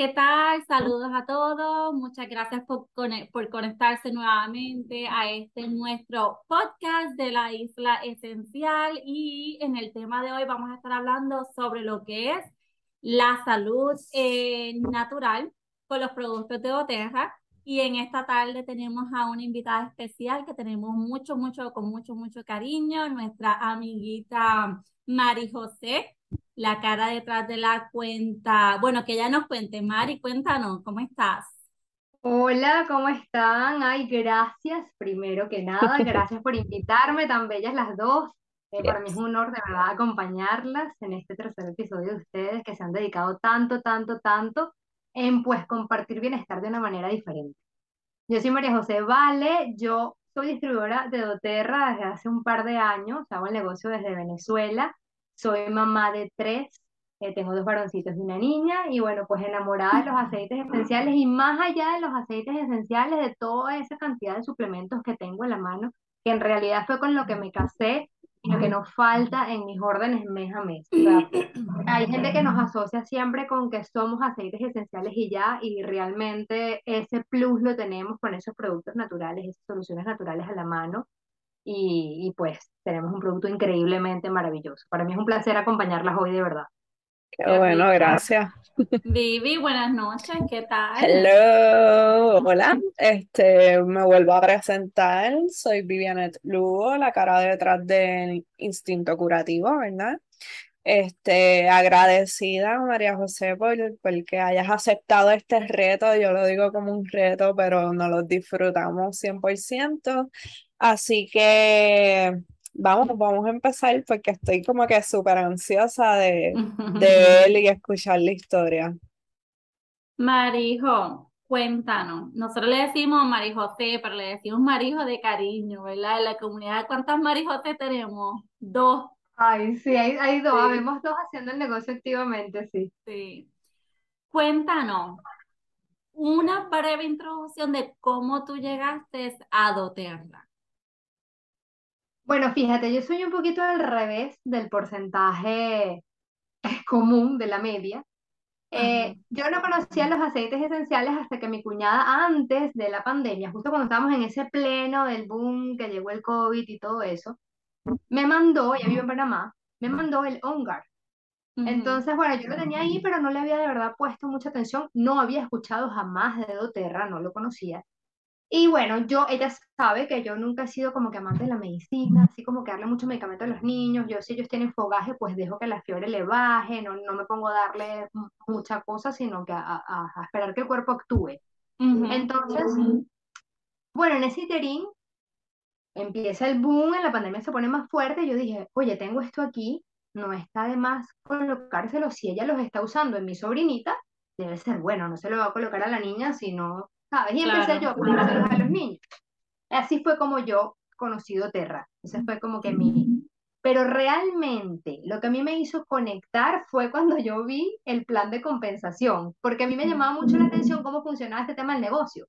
¿qué tal? Saludos a todos. Muchas gracias por, por conectarse nuevamente a este nuestro podcast de la Isla Esencial y en el tema de hoy vamos a estar hablando sobre lo que es la salud eh, natural con los productos de Oterra. Y en esta tarde tenemos a una invitada especial que tenemos mucho, mucho, con mucho, mucho cariño, nuestra amiguita Mari José la cara detrás de la cuenta. Bueno, que ella nos cuente. Mari, cuéntanos, ¿cómo estás? Hola, ¿cómo están? Ay, gracias, primero que nada, gracias por invitarme, tan bellas las dos. Eh, para mí es un honor de acompañarlas en este tercer episodio de ustedes que se han dedicado tanto, tanto, tanto en pues compartir bienestar de una manera diferente. Yo soy María José Vale, yo soy distribuidora de doTERRA desde hace un par de años, hago el negocio desde Venezuela soy mamá de tres, eh, tengo dos varoncitos y una niña, y bueno, pues enamorada de los aceites esenciales y más allá de los aceites esenciales, de toda esa cantidad de suplementos que tengo en la mano, que en realidad fue con lo que me casé y lo que nos falta en mis órdenes mes a mes. hay gente que nos asocia siempre con que somos aceites esenciales y ya, y realmente ese plus lo tenemos con esos productos naturales, esas soluciones naturales a la mano y, pues tenemos un producto increíblemente maravilloso. Para mí es un placer acompañarlas hoy de verdad. Qué bueno, gracias. Vivi, buenas noches, ¿qué tal? Hello, hola, este, me vuelvo a presentar, soy Vivianet Lugo, la cara detrás del Instinto Curativo, ¿verdad? Este, agradecida, María José, por, por que hayas aceptado este reto. Yo lo digo como un reto, pero no lo disfrutamos 100%. Así que vamos, vamos a empezar porque estoy como que súper ansiosa de, de ver y escuchar la historia. Marijo, cuéntanos. Nosotros le decimos Marijosé, pero le decimos Marijo de cariño, ¿verdad? En la comunidad, ¿cuántas Marijosé tenemos? Dos. Ay, sí, hay, hay dos, habemos dos haciendo el negocio activamente, sí. Sí. Cuéntanos una breve introducción de cómo tú llegaste a dotearla. Bueno, fíjate, yo soy un poquito al revés del porcentaje común de la media. Eh, yo no conocía los aceites esenciales hasta que mi cuñada, antes de la pandemia, justo cuando estábamos en ese pleno del boom que llegó el COVID y todo eso, me mandó, ella vive en Panamá, me mandó el OnGuard. Entonces, bueno, yo lo tenía ahí, pero no le había de verdad puesto mucha atención. No había escuchado jamás de doTERRA, no lo conocía. Y bueno, yo, ella sabe que yo nunca he sido como que amante de la medicina, así como que darle mucho medicamento a los niños. Yo, si ellos tienen fogaje, pues dejo que la fiebre le baje, no, no me pongo a darle mucha cosa, sino que a, a, esperar que el cuerpo actúe. Entonces, bueno, en ese interín empieza el boom, en la pandemia se pone más fuerte. Yo dije, oye, tengo esto aquí, no está de más colocárselo. Si ella los está usando en mi sobrinita, debe ser bueno, no se lo va a colocar a la niña, sino ¿sabes? Y empecé yo a ponérselos a los niños. Así fue como yo conocí Terra. Ese fue como que mi... Pero realmente lo que a mí me hizo conectar fue cuando yo vi el plan de compensación, porque a mí me llamaba mucho la atención cómo funcionaba este tema del negocio.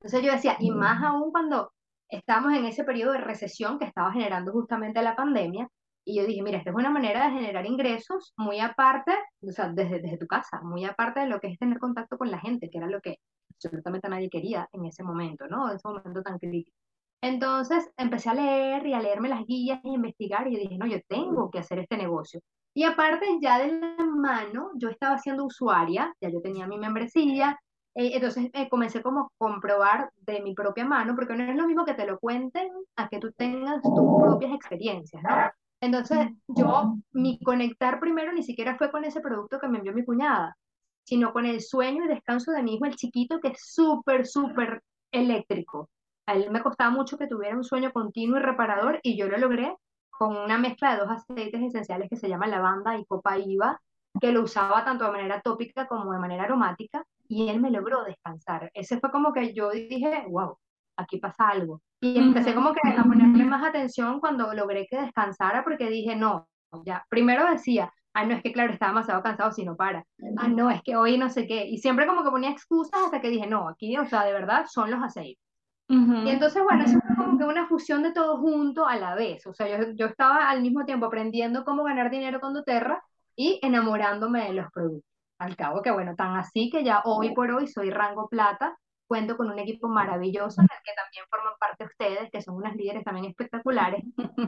Entonces yo decía, y más aún cuando estábamos en ese periodo de recesión que estaba generando justamente la pandemia, y yo dije, mira, esta es una manera de generar ingresos muy aparte, o sea, desde, desde tu casa, muy aparte de lo que es tener contacto con la gente, que era lo que absolutamente nadie quería en ese momento, ¿no? En ese momento tan crítico. Entonces empecé a leer y a leerme las guías y a investigar y dije, no, yo tengo que hacer este negocio. Y aparte ya de la mano, yo estaba siendo usuaria, ya yo tenía mi membresía, eh, entonces eh, comencé como a comprobar de mi propia mano, porque no es lo mismo que te lo cuenten a que tú tengas tus propias experiencias, ¿no? Entonces yo, mi conectar primero ni siquiera fue con ese producto que me envió mi cuñada, sino con el sueño y descanso de mi hijo, el chiquito, que es súper, súper eléctrico. A él me costaba mucho que tuviera un sueño continuo y reparador y yo lo logré con una mezcla de dos aceites esenciales que se llaman lavanda y copaíba, que lo usaba tanto de manera tópica como de manera aromática y él me logró descansar. Ese fue como que yo dije, wow, aquí pasa algo. Y empecé como que a ponerle más atención cuando logré que descansara porque dije, no, ya, primero decía, ah, no, es que claro, estaba demasiado cansado si no para. Ah, no, es que hoy no sé qué. Y siempre como que ponía excusas hasta que dije, no, aquí, o sea, de verdad son los aceites. Y entonces, bueno, eso fue como que una fusión de todo junto a la vez. O sea, yo, yo estaba al mismo tiempo aprendiendo cómo ganar dinero con doTERRA y enamorándome de los productos. Al cabo que bueno, tan así que ya hoy por hoy soy rango plata, cuento con un equipo maravilloso en el que también forman parte ustedes, que son unas líderes también espectaculares.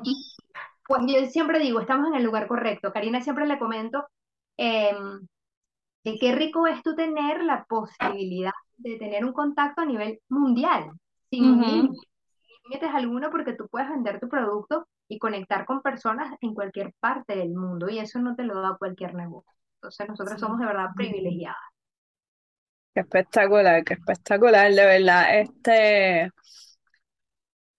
Y pues yo siempre digo, estamos en el lugar correcto. Karina siempre le comento em, que qué rico es tú tener la posibilidad de tener un contacto a nivel mundial, sin límites alguno, porque tú puedes vender tu producto y conectar con personas en cualquier parte del mundo, y eso no te lo da cualquier negocio. Entonces nosotros somos de verdad privilegiadas. Qué espectacular, qué espectacular, de verdad. Este,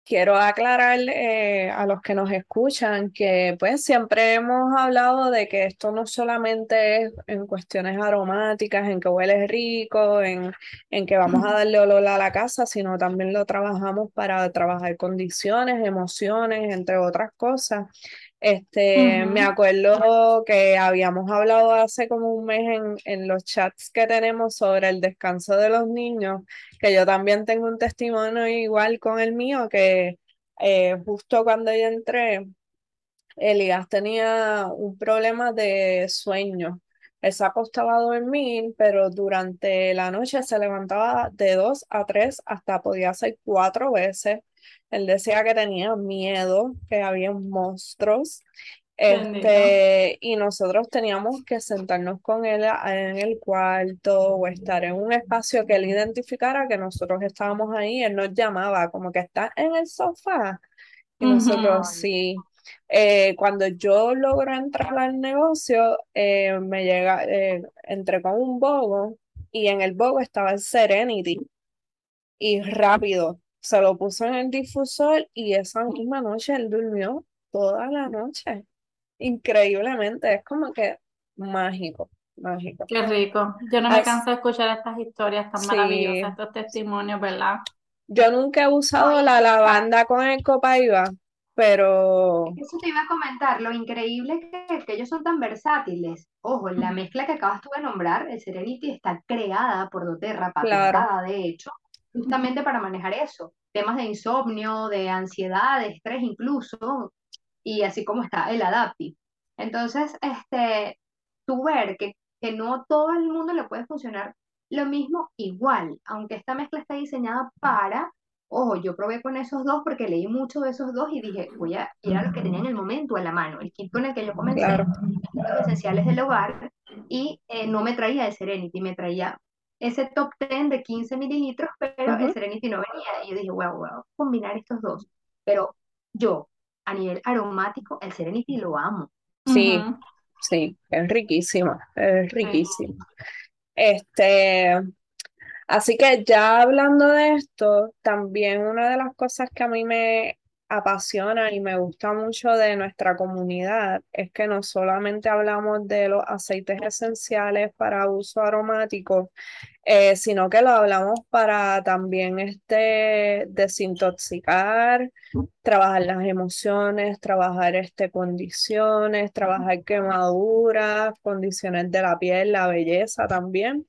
quiero aclarar eh, a los que nos escuchan que pues siempre hemos hablado de que esto no solamente es en cuestiones aromáticas, en que huele rico, en, en que vamos a darle olor a la casa, sino también lo trabajamos para trabajar condiciones, emociones, entre otras cosas. Este, me acuerdo que habíamos hablado hace como un mes en, en los chats que tenemos sobre el descanso de los niños, que yo también tengo un testimonio igual con el mío, que eh, justo cuando yo entré, Elías tenía un problema de sueño. Él se acostaba a dormir, pero durante la noche se levantaba de dos a tres, hasta podía ser cuatro veces. Él decía que tenía miedo, que había monstruos. Este, y nosotros teníamos que sentarnos con él en el cuarto o estar en un espacio que él identificara que nosotros estábamos ahí. Él nos llamaba como que está en el sofá. Y nosotros sí. Eh, cuando yo logro entrar al negocio, eh, me llega, eh, entré con un bogo y en el bogo estaba el Serenity. Y rápido, se lo puso en el difusor y esa misma noche él durmió toda la noche increíblemente, es como que mágico, mágico. Qué rico. Yo no me canso de escuchar estas historias tan maravillosas, estos testimonios, ¿verdad? Yo nunca he usado la lavanda con el copaiba, pero... Eso te iba a comentar, lo increíble que es que ellos son tan versátiles. Ojo, la mezcla que acabas tú de nombrar, el Serenity, está creada por doTERRA, patentada de hecho, justamente para manejar eso. Temas de insomnio, de ansiedad, de estrés incluso, y así como está el Adaptive. Entonces, este, tú ver que, que no todo el mundo le puede funcionar lo mismo igual, aunque esta mezcla está diseñada para, ojo, yo probé con esos dos porque leí mucho de esos dos y dije, voy a ir a los que tenía en el momento a la mano, el kit con el que yo comencé, los esenciales del hogar, y eh, no me traía el Serenity, me traía ese top 10 de 15 mililitros, pero el Serenity no venía, y yo dije, wow, wow, combinar estos dos, pero yo, a nivel aromático, el Serenity lo amo. Sí, sí, es riquísimo, es riquísimo. Este, así que ya hablando de esto, también una de las cosas que a mí me apasiona y me gusta mucho de nuestra comunidad es que no solamente hablamos de los aceites esenciales para uso aromático, eh, sino que lo hablamos para también este, desintoxicar, trabajar las emociones, trabajar este, condiciones, trabajar quemaduras, condiciones de la piel, la belleza también.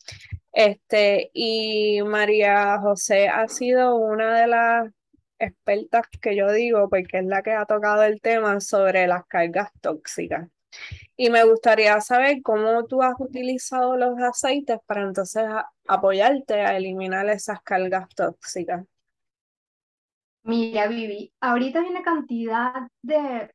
Este, y María José ha sido una de las expertas que yo digo, porque es la que ha tocado el tema sobre las cargas tóxicas. Y me gustaría saber cómo tú has utilizado los aceites para entonces apoyarte a eliminar esas cargas tóxicas. Mira, Vivi, ahorita hay una cantidad de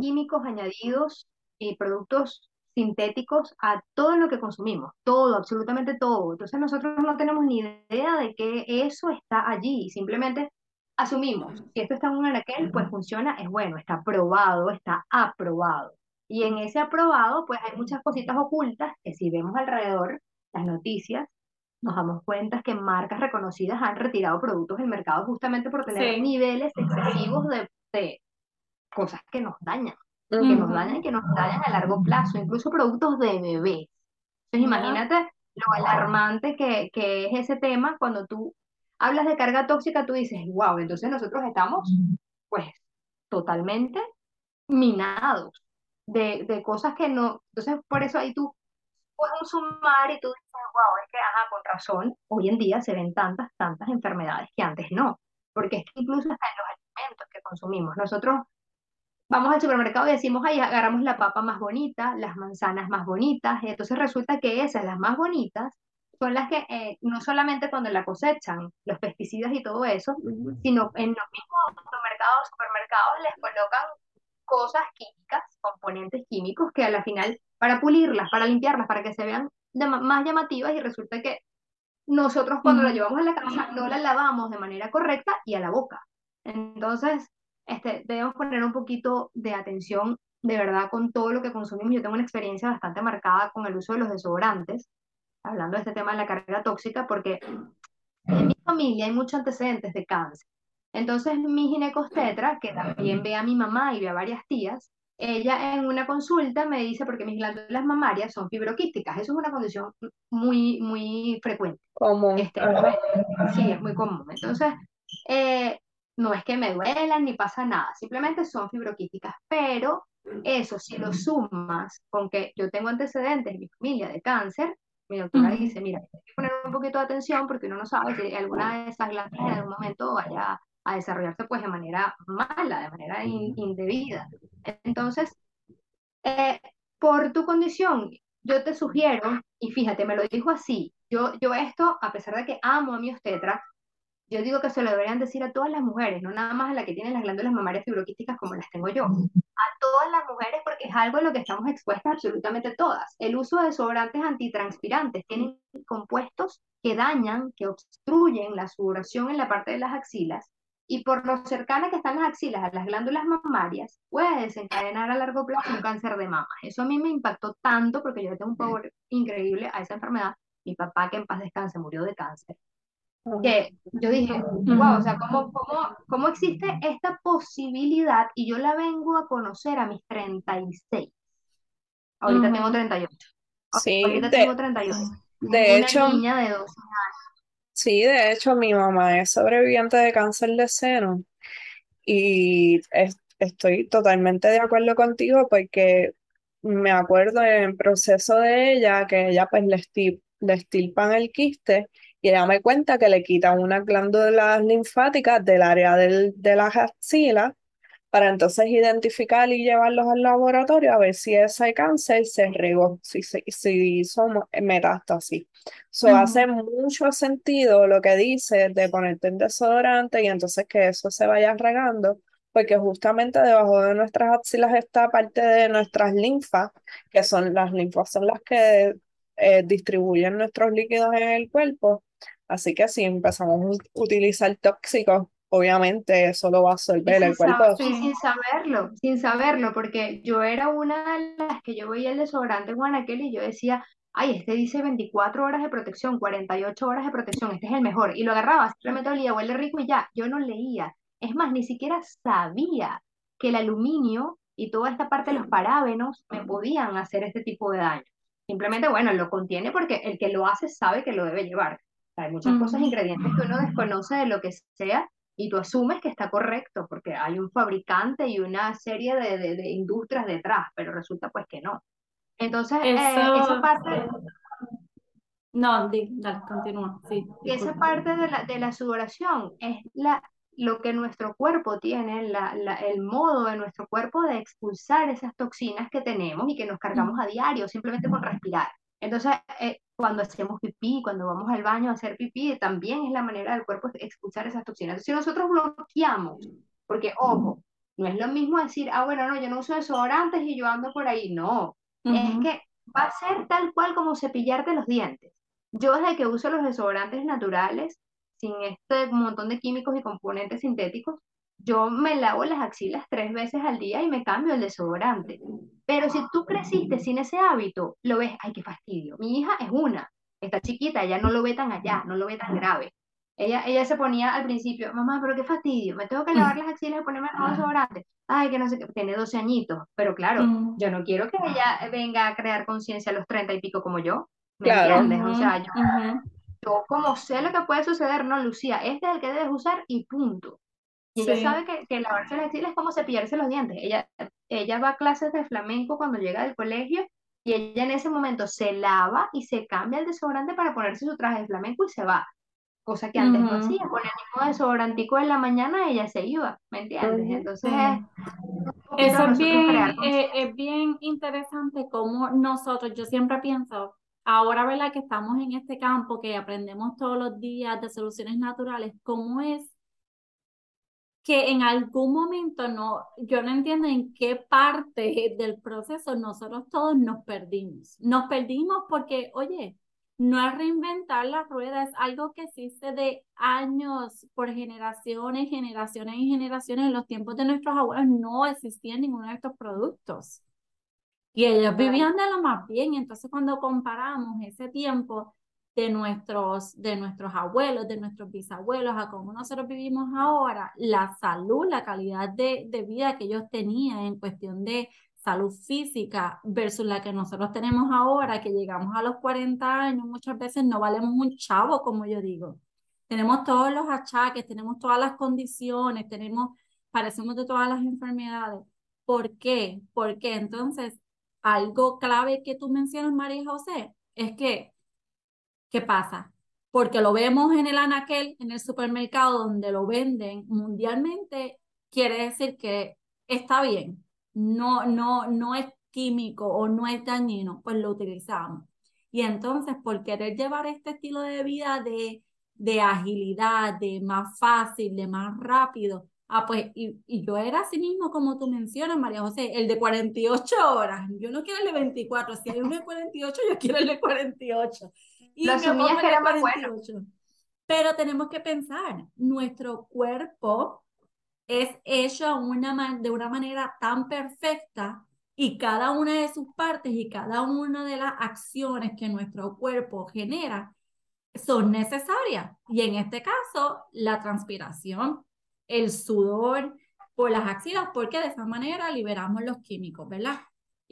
químicos añadidos y productos sintéticos a todo lo que consumimos, todo, absolutamente todo. Entonces nosotros no tenemos ni idea de que eso está allí, simplemente asumimos, si esto está en un anaquel, pues funciona, es bueno, está probado, está aprobado. Y en ese aprobado, pues hay muchas cositas ocultas que si vemos alrededor las noticias, nos damos cuenta que marcas reconocidas han retirado productos del mercado justamente por tener niveles excesivos de, cosas que nos dañan, que nos dañan y que nos dañan a largo plazo, incluso productos de bebé. Entonces imagínate lo alarmante que, que es ese tema cuando tú hablas de carga tóxica, tú dices, wow, entonces nosotros estamos pues totalmente minados de, de cosas que no, entonces por eso ahí tú puedes sumar y tú dices, wow, es que, ajá, con razón, hoy en día se ven tantas, tantas enfermedades que antes no, porque es que incluso hasta en los alimentos que consumimos, nosotros vamos al supermercado y decimos, ahí agarramos la papa más bonita, las manzanas más bonitas, y entonces resulta que esas, las más bonitas, son las que eh, no solamente cuando la cosechan, los pesticidas y todo eso, sino en los mismos supermercados, supermercados les colocan cosas químicas, componentes químicos que a la final, para pulirlas, para limpiarlas, para que se vean más llamativas y resulta que nosotros cuando la llevamos a la casa no la lavamos de manera correcta y a la boca. Entonces, este, debemos poner un poquito de atención de verdad con todo lo que consumimos. Yo tengo una experiencia bastante marcada con el uso de los desodorantes, hablando de este tema de la carga tóxica, porque en mi familia hay muchos antecedentes de cáncer. Entonces, mi ginecostetra, que también ve a mi mamá y ve a varias tías, ella en una consulta me dice, porque mis glándulas mamarias son fibroquísticas, eso es una condición muy, muy frecuente. Común. Este, sí, es muy común. Entonces, eh, no es que me duelan ni pasa nada, simplemente son fibroquísticas, pero eso si lo sumas con que yo tengo antecedentes en mi familia de cáncer, mi doctora dice, mira, hay que poner un poquito de atención porque uno no sabe si alguna de esas glándulas en algún momento vaya a desarrollarse pues de manera mala, de manera indebida. Entonces, eh, por tu condición, yo te sugiero, y fíjate, me lo dijo así, yo, yo esto, a pesar de que amo a mi obstetra, yo digo que se lo deberían decir a todas las mujeres, no nada más a las que tienen las glándulas mamarias fibroquísticas como las tengo yo. A todas las mujeres porque es algo a lo que estamos expuestas absolutamente todas. El uso de desodorantes antitranspirantes tienen compuestos que dañan, que obstruyen la sudoración en la parte de las axilas y por lo cercana que están las axilas a las glándulas mamarias, puede desencadenar a largo plazo un cáncer de mama. Eso a mí me impactó tanto porque yo tengo un poder increíble a esa enfermedad. Mi papá, que en paz descanse, murió de cáncer. Que yo dije, wow, o sea, ¿cómo, cómo, cómo existe esta posibilidad? Y yo la vengo a conocer a mis 36. Ahorita tengo 38. Sí, Ahorita de, tengo 38. de Una hecho, niña de 12 años. Sí, de hecho, mi mamá es sobreviviente de cáncer de seno y es- estoy totalmente de acuerdo contigo porque me acuerdo en el proceso de ella que ella pues le, esti- le estirpan el quiste y ella me cuenta que le quitan unas glándulas linfáticas del área del, de las axilas para entonces identificar y llevarlos al laboratorio a ver si ese cáncer se regó, si, si, si son metástasis. Eso hace mucho sentido lo que dice de ponerte en desodorante y entonces que eso se vaya regando, porque justamente debajo de nuestras axilas está parte de nuestras linfas, que son las linfas son las que eh, distribuyen nuestros líquidos en el cuerpo. Así que si empezamos a utilizar tóxicos, obviamente eso lo va a absorber el cuerpo. y sin saberlo, sin saberlo, porque yo era una de las que yo veía el desodorante Guanaquel y yo decía, ay, este dice 24 horas de protección, 48 horas de protección, este es el mejor. Y lo agarraba, simplemente olía, huele rico y ya, yo no leía. Es más, ni siquiera sabía que el aluminio y toda esta parte de los parábenos me podían hacer este tipo de daño. Simplemente, bueno, lo contiene porque el que lo hace sabe que lo debe llevar. Hay muchas cosas, ingredientes que uno desconoce de lo que sea y tú asumes que está correcto porque hay un fabricante y una serie de, de- de industrias detrás, pero resulta pues que no. Entonces, eh, esa Eso, parte, no, di- dale, continúa, sí, y esa parte de la, de la sudoración es la, lo que nuestro cuerpo tiene, la, la- el modo de nuestro cuerpo de expulsar esas toxinas que tenemos y que nos cargamos a diario simplemente con respirar. Entonces, eh, cuando hacemos pipí, cuando vamos al baño a hacer pipí, también es la manera del cuerpo expulsar esas toxinas. Entonces, si nosotros bloqueamos, porque ojo, no es lo mismo decir, ah, bueno, no, yo no uso desodorantes y yo ando por ahí. No, es Ujú. que va a ser tal cual como cepillarte los dientes. Yo desde que uso los desodorantes naturales, sin este montón de químicos y componentes sintéticos, yo me lavo las axilas tres veces al día y me cambio el desodorante. Pero si tú creciste sin ese hábito, lo ves, ay, qué fastidio. Mi hija es una, está chiquita, ella no lo ve tan allá, no lo ve tan grave. Ella, ella se ponía al principio, mamá, pero qué fastidio, me tengo que lavar las axilas y ponerme el desodorante. Ay, que no sé qué, tiene 12 añitos, pero claro, Mm. yo no quiero que ella venga a crear conciencia a los 30 y pico como yo, ¿me Claro. entiendes? O sea, yo, ujú. yo como sé lo que puede suceder, no, Lucía, este es el que debes usar y punto. Y ella Sí. sabe que, que lavarse las axilas es como cepillarse los dientes. Ella, ella va a clases de flamenco cuando llega del colegio y ella en ese momento se lava y se cambia el desodorante para ponerse su traje de flamenco y se va. cosa que antes no hacía. Con el mismo desodorantico en la mañana ella se iba, ¿me entiendes? Entonces, eso es bien, eh, es bien interesante como nosotros, yo siempre pienso, ahora, ¿verdad? Que estamos en este campo, que aprendemos todos los días de soluciones naturales, ¿cómo es que en algún momento no, yo no entiendo en qué parte del proceso nosotros todos nos perdimos. Nos perdimos porque, oye, no es reinventar la rueda, es algo que existe de años por generaciones, generaciones y generaciones. En los tiempos de nuestros abuelos no existía ninguno de estos productos. Y ellos vivían de lo más bien. Entonces, cuando comparamos ese tiempo de nuestros, de nuestros abuelos, de nuestros bisabuelos, a cómo nosotros vivimos ahora, la salud, la calidad de, de vida que ellos tenían en cuestión de salud física versus la que nosotros tenemos ahora, que llegamos a los 40 años, muchas veces no valemos un chavo, como yo digo. Tenemos todos los achaques, tenemos todas las condiciones, tenemos, parecemos de todas las enfermedades. ¿Por qué? Porque entonces, algo clave que tú mencionas, María José, es que ¿Qué pasa? Porque lo vemos en el anaquel, en el supermercado donde lo venden mundialmente, quiere decir que está bien, no, no, no es químico o no es dañino, pues lo utilizamos. Y entonces, por querer llevar este estilo de vida de, de agilidad, de más fácil, de más rápido, ah, pues, y, y, yo era así mismo como tú mencionas, María José, el de 48 horas. Yo no quiero el de 24, si hay uno de 48, yo quiero el de 48. Y Lo asumías que era más bueno. Pero tenemos que pensar, nuestro cuerpo es hecho una de una manera tan perfecta y cada una de sus partes y cada una de las acciones que nuestro cuerpo genera son necesarias. Y en este caso, la transpiración, el sudor por las axilas, porque de esa manera liberamos los químicos, ¿verdad?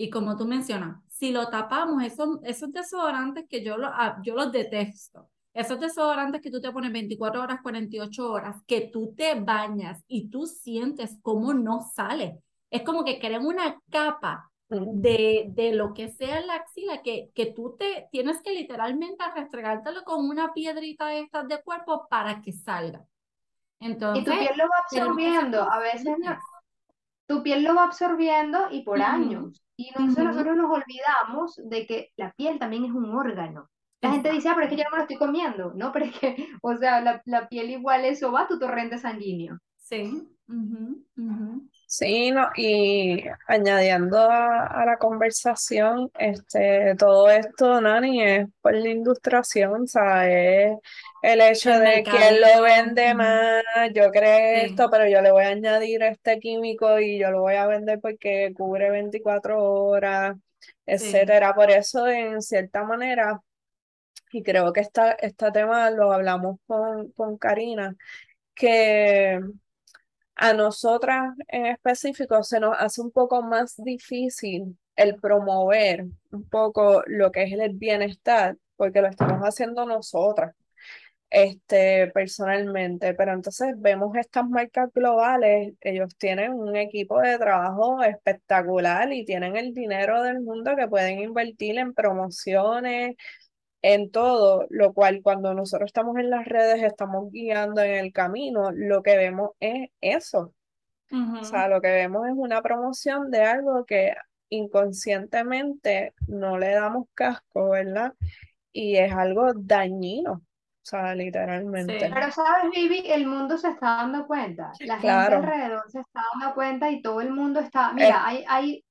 Y como tú mencionas, si lo tapamos, esos, esos desodorantes que yo, lo, ah, yo los detesto, esos desodorantes que tú te pones 24 horas, 48 horas, que tú te bañas y tú sientes cómo no sale. Es como que crean una capa de, de lo que sea la axila, que, que tú te tienes que literalmente restregártelo con una piedrita de estas de cuerpo para que salga. Entonces, y tu piel lo va absorbiendo, a veces tu piel lo va absorbiendo y por años. Y nosotros, nosotros nos olvidamos de que la piel también es un órgano. La gente dice, ah, pero es que yo no me lo estoy comiendo. No, pero es que, o sea, la, la piel igual eso va a tu torrente sanguíneo. Sí. Sí, no, y añadiendo a, la conversación, este, todo esto, Nani, es por la ilustración, ¿sabes? El hecho de que él lo vende más, yo creo esto, pero yo le voy a añadir este químico y yo lo voy a vender porque cubre 24 horas, etcétera. Por eso, en cierta manera, y creo que esta, este tema lo hablamos con, con Karina, que a nosotras en específico se nos hace un poco más difícil el promover un poco lo que es el bienestar, porque lo estamos haciendo nosotras, este, personalmente. Pero entonces vemos estas marcas globales, ellos tienen un equipo de trabajo espectacular y tienen el dinero del mundo que pueden invertir en promociones, en todo, lo cual cuando nosotros estamos en las redes, estamos guiando en el camino, lo que vemos es eso. O sea, lo que vemos es una promoción de algo que inconscientemente no le damos casco, ¿verdad? Y es algo dañino, o sea, literalmente. Pero sabes, Vivi, el mundo se está dando cuenta, la gente alrededor se está dando cuenta y todo el mundo está, mira, hay, hay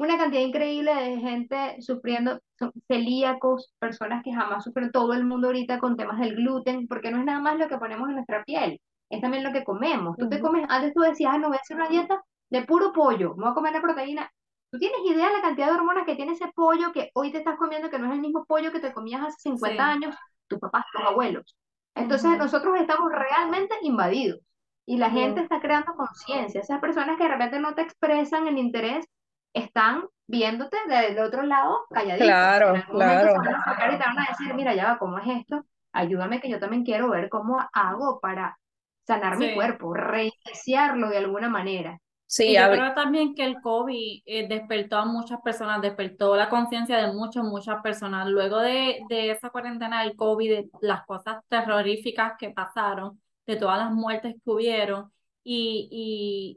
una cantidad increíble de gente sufriendo, celíacos, personas que jamás sufren, todo el mundo ahorita con temas del gluten, porque no es nada más lo que ponemos en nuestra piel, es también lo que comemos. Tú te comes, antes tú decías, ah, no voy a hacer una dieta de puro pollo, me voy a comer la proteína. ¿Tú tienes idea de la cantidad de hormonas que tiene ese pollo que hoy te estás comiendo, que no es el mismo pollo que te comías hace 50 años, tus papás, tus abuelos? Entonces nosotros estamos realmente invadidos y la gente está creando conciencia. Esas personas que de repente no te expresan el interés están viéndote desde otro lado calladitos. Claro, claro. van a sacar y te van a decir, mira, ya va, ¿cómo es esto? Ayúdame que yo también quiero ver cómo hago para sanar mi cuerpo, reiniciarlo de alguna manera. Sí, Y yo creo también que el COVID eh, despertó a muchas personas, despertó la conciencia de muchas, muchas personas. Luego de, de esa cuarentena del COVID, de las cosas terroríficas que pasaron, de todas las muertes que hubieron y,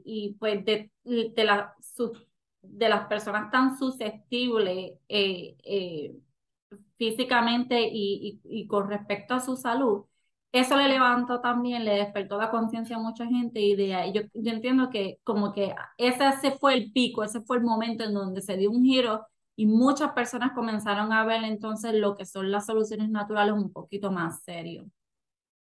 y, y pues de, de, la, su- de las personas tan susceptibles eh, eh, físicamente y, y, con respecto a su salud, eso le levantó también, le despertó la conciencia a mucha gente y de yo, yo entiendo que como que ese, ese fue el pico, ese fue el momento en donde se dio un giro y muchas personas comenzaron a ver entonces lo que son las soluciones naturales un poquito más serio.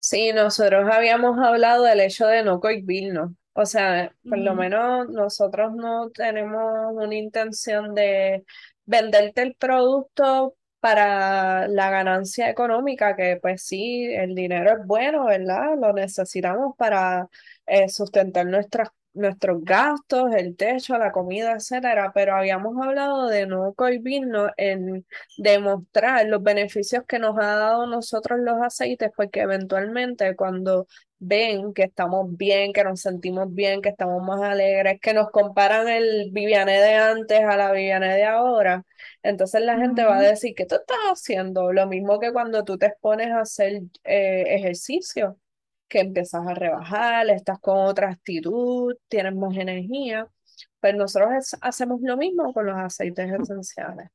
Sí, nosotros habíamos hablado del hecho de no cohibirnos. O sea, por lo menos nosotros no tenemos una intención de venderte el producto para la ganancia económica, que pues sí, el dinero es bueno, ¿verdad? Lo necesitamos para eh, sustentar nuestras, nuestros gastos, el techo, la comida, etcétera. Pero habíamos hablado de no cohibirnos en demostrar los beneficios que nos ha dado nosotros los aceites, porque eventualmente cuando ven que estamos bien, que nos sentimos bien, que estamos más alegres, que nos comparan el Viviané de antes a la Viviané de ahora, entonces la gente va a decir, ¿qué tú estás haciendo? Lo mismo que cuando tú te expones a hacer eh, ejercicio, que empiezas a rebajar, estás con otra actitud, tienes más energía. Pues nosotros es- hacemos lo mismo con los aceites esenciales.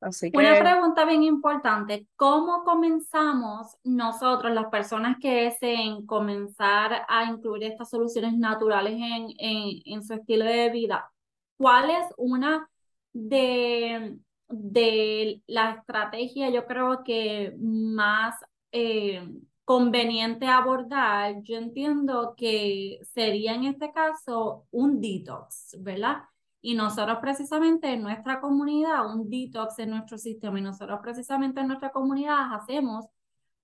Así Una que pregunta bien importante, ¿cómo comenzamos nosotros, las personas que deseen comenzar a incluir estas soluciones naturales en, en, en su estilo de vida? ¿Cuál es una de, de la estrategia, yo creo que más eh, conveniente abordar? Yo entiendo que sería en este caso un detox, ¿verdad? Y nosotros precisamente en nuestra comunidad, un detox en nuestro sistema, y nosotros precisamente en nuestra comunidad hacemos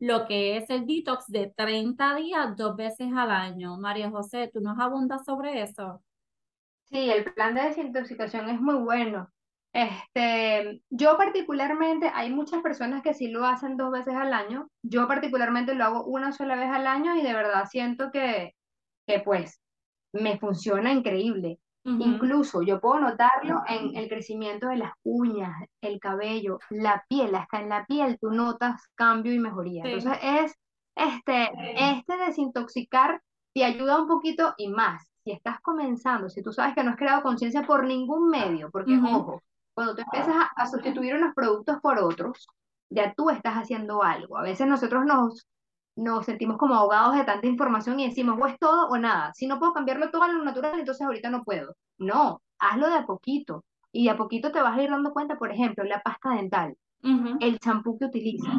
lo que es el detox de 30 días, dos veces al año. María José, ¿tú nos abundas sobre eso? Sí, el plan de desintoxicación es muy bueno. Este, yo particularmente, hay muchas personas que sí lo hacen dos veces al año. Yo particularmente lo hago una sola vez al año y de verdad siento que, que pues me funciona increíble. Incluso yo puedo notarlo en el crecimiento de las uñas, el cabello, la piel, hasta en la piel tú notas cambio y mejoría. Entonces es este, este desintoxicar te ayuda un poquito y más. Si estás comenzando, si tú sabes que no has creado conciencia por ningún medio, porque Ujú, ojo, cuando tú empiezas a, a sustituir unos productos por otros, ya tú estás haciendo algo. A veces nosotros nos nos sentimos como ahogados de tanta información y decimos, o es todo o nada. Si no puedo cambiarlo todo a lo natural, entonces ahorita no puedo. No, hazlo de a poquito. Y de a poquito te vas a ir dando cuenta, por ejemplo, la pasta dental, ujú, el champú que utilizas.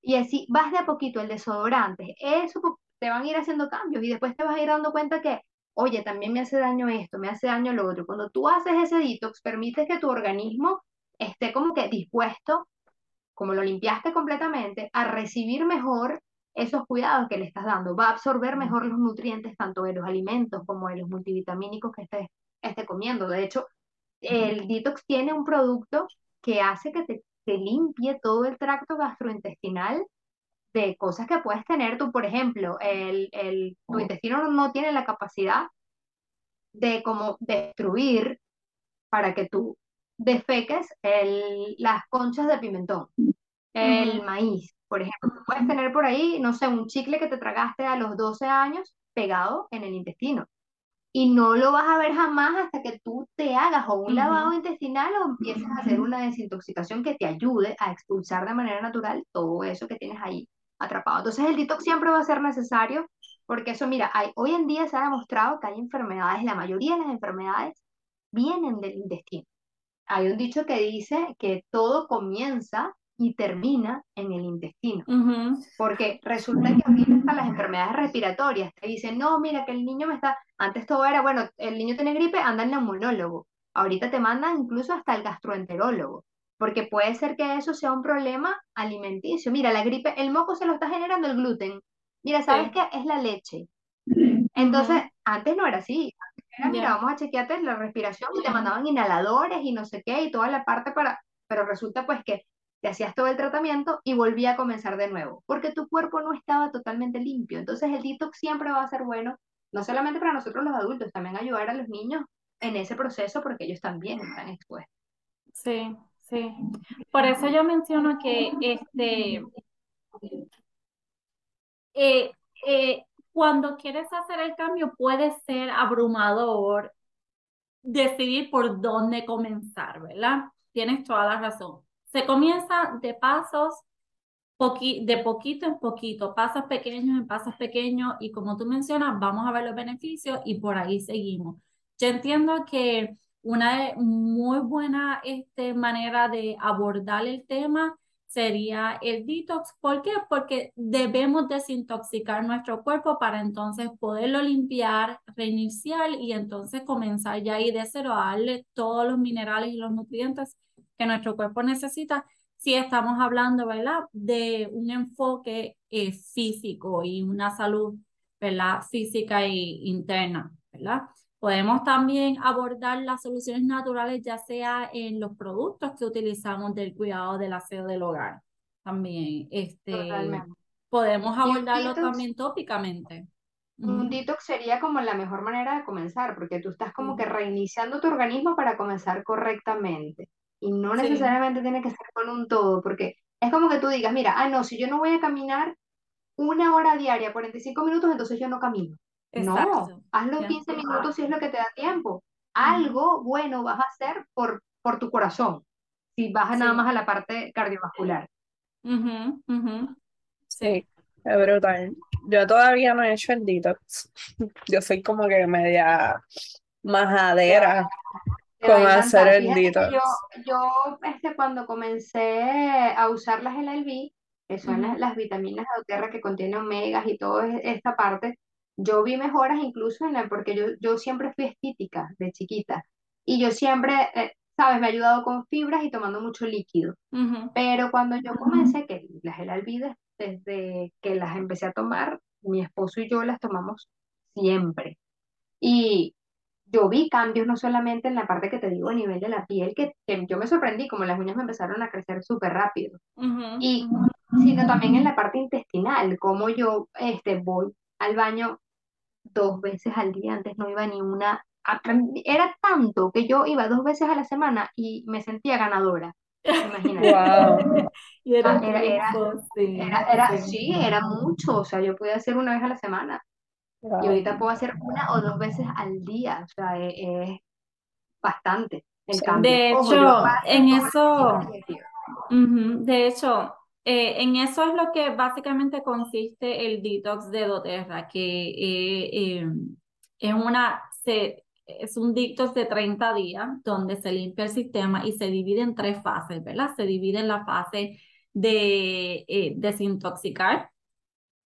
Y así vas de a poquito, el desodorante, eso te van a ir haciendo cambios y después te vas a ir dando cuenta que, oye, también me hace daño esto, me hace daño lo otro. Cuando tú haces ese detox, permites que tu organismo esté como que dispuesto como lo limpiaste completamente, a recibir mejor esos cuidados que le estás dando. Va a absorber mejor los nutrientes tanto de los alimentos como de los multivitamínicos que estés, esté comiendo. De hecho, el detox tiene un producto que hace que te, te limpie todo el tracto gastrointestinal de cosas que puedes tener tú, por ejemplo, el, el, tu intestino no tiene la capacidad de como destruir para que tú defeques el, las conchas de pimentón el maíz, por ejemplo. Tú puedes tener por ahí, no sé, un chicle que te tragaste a los 12 años pegado en el intestino. Y no lo vas a ver jamás hasta que tú te hagas o un lavado intestinal o empieces a hacer una desintoxicación que te ayude a expulsar de manera natural todo eso que tienes ahí atrapado. Entonces el detox siempre va a ser necesario porque eso, mira, hay, hoy en día se ha demostrado que hay enfermedades, la mayoría de las enfermedades vienen del intestino. Hay un dicho que dice que todo comienza y termina en el intestino, porque resulta que ahorita hasta las enfermedades respiratorias te dicen, no, mira que el niño me está, antes todo era, bueno, el niño tiene gripe, anda al neumólogo, ahorita te mandan incluso hasta el gastroenterólogo, porque puede ser que eso sea un problema alimenticio. Mira, la gripe, el moco se lo está generando el gluten. Mira, ¿sabes Sí. qué? Es la leche. Entonces, Ujú, antes no era así. Antes era, mira, vamos a chequearte la respiración y te mandaban inhaladores y no sé qué y toda la parte para, pero resulta pues que te hacías todo el tratamiento y volvía a comenzar de nuevo, porque tu cuerpo no estaba totalmente limpio. Entonces, el detox siempre va a ser bueno no solamente para nosotros los adultos, también ayudar a los niños en ese proceso porque ellos también están expuestos. Sí, sí. Por eso yo menciono que este, eh, eh, cuando quieres hacer el cambio puede ser abrumador decidir por dónde comenzar, ¿verdad? Tienes toda la razón. Se comienza de pasos, de poquito en poquito, pasos pequeños en pasos pequeños y como tú mencionas, vamos a ver los beneficios y por ahí seguimos. Yo entiendo que una muy buena este, manera de abordar el tema sería el detox. ¿Por qué? Porque debemos desintoxicar nuestro cuerpo para entonces poderlo limpiar, reiniciar y entonces comenzar ya ahí de cero darle todos los minerales y los nutrientes que nuestro cuerpo necesita si estamos hablando, ¿verdad? De un enfoque eh, físico y una salud, ¿verdad? Física e interna, ¿verdad? Podemos también abordar las soluciones naturales, ya sea en los productos que utilizamos del cuidado del aseo del hogar. También, este, podemos abordarlo también tópicamente. Un detox sería como la mejor manera de comenzar, porque tú estás como que reiniciando tu organismo para comenzar correctamente. Y no necesariamente tiene que ser con un todo, porque es como que tú digas, mira, ah, no, si yo no voy a caminar una hora diaria, 45 minutos, entonces yo no camino. No, hazlo 15 minutos si es lo que te da tiempo. Algo bueno vas a hacer por, por tu corazón, si vas nada más a la parte cardiovascular. Sí, es brutal. Yo todavía no he hecho el detox. Yo soy como que media majadera con hacer el detox. Yo, yo este, cuando comencé a usar las LLB, que son las, vitaminas de tierra que contienen omegas y toda esta parte, yo vi mejoras incluso en la, porque yo, yo siempre fui estítica de chiquita y yo siempre, eh, sabes, me ha ayudado con fibras y tomando mucho líquido. Pero cuando yo comencé, que las el albides, desde que las empecé a tomar, mi esposo y yo las tomamos siempre. Y yo vi cambios no solamente en la parte que te digo a nivel de la piel, que, que yo me sorprendí, como las uñas me empezaron a crecer súper rápido, y sino también en la parte intestinal, como yo este, voy al baño dos veces al día, antes no iba ni una, era tanto que yo iba dos veces a la semana y me sentía ganadora. Imagínate. Wow. y era, ah, era, sí, era, sí. era mucho, o sea, yo podía hacer una vez a la semana. Y ahorita puedo hacer una o dos veces al día, o sea, e, es, bastante el cambio. De hecho, en eso, de hecho, eh, en eso es lo que básicamente consiste el detox de doTERRA, que eh, eh, es, una, se, es un detox de 30 días donde se limpia el sistema y se divide en tres fases, ¿verdad? Se divide en la fase de desintoxicar,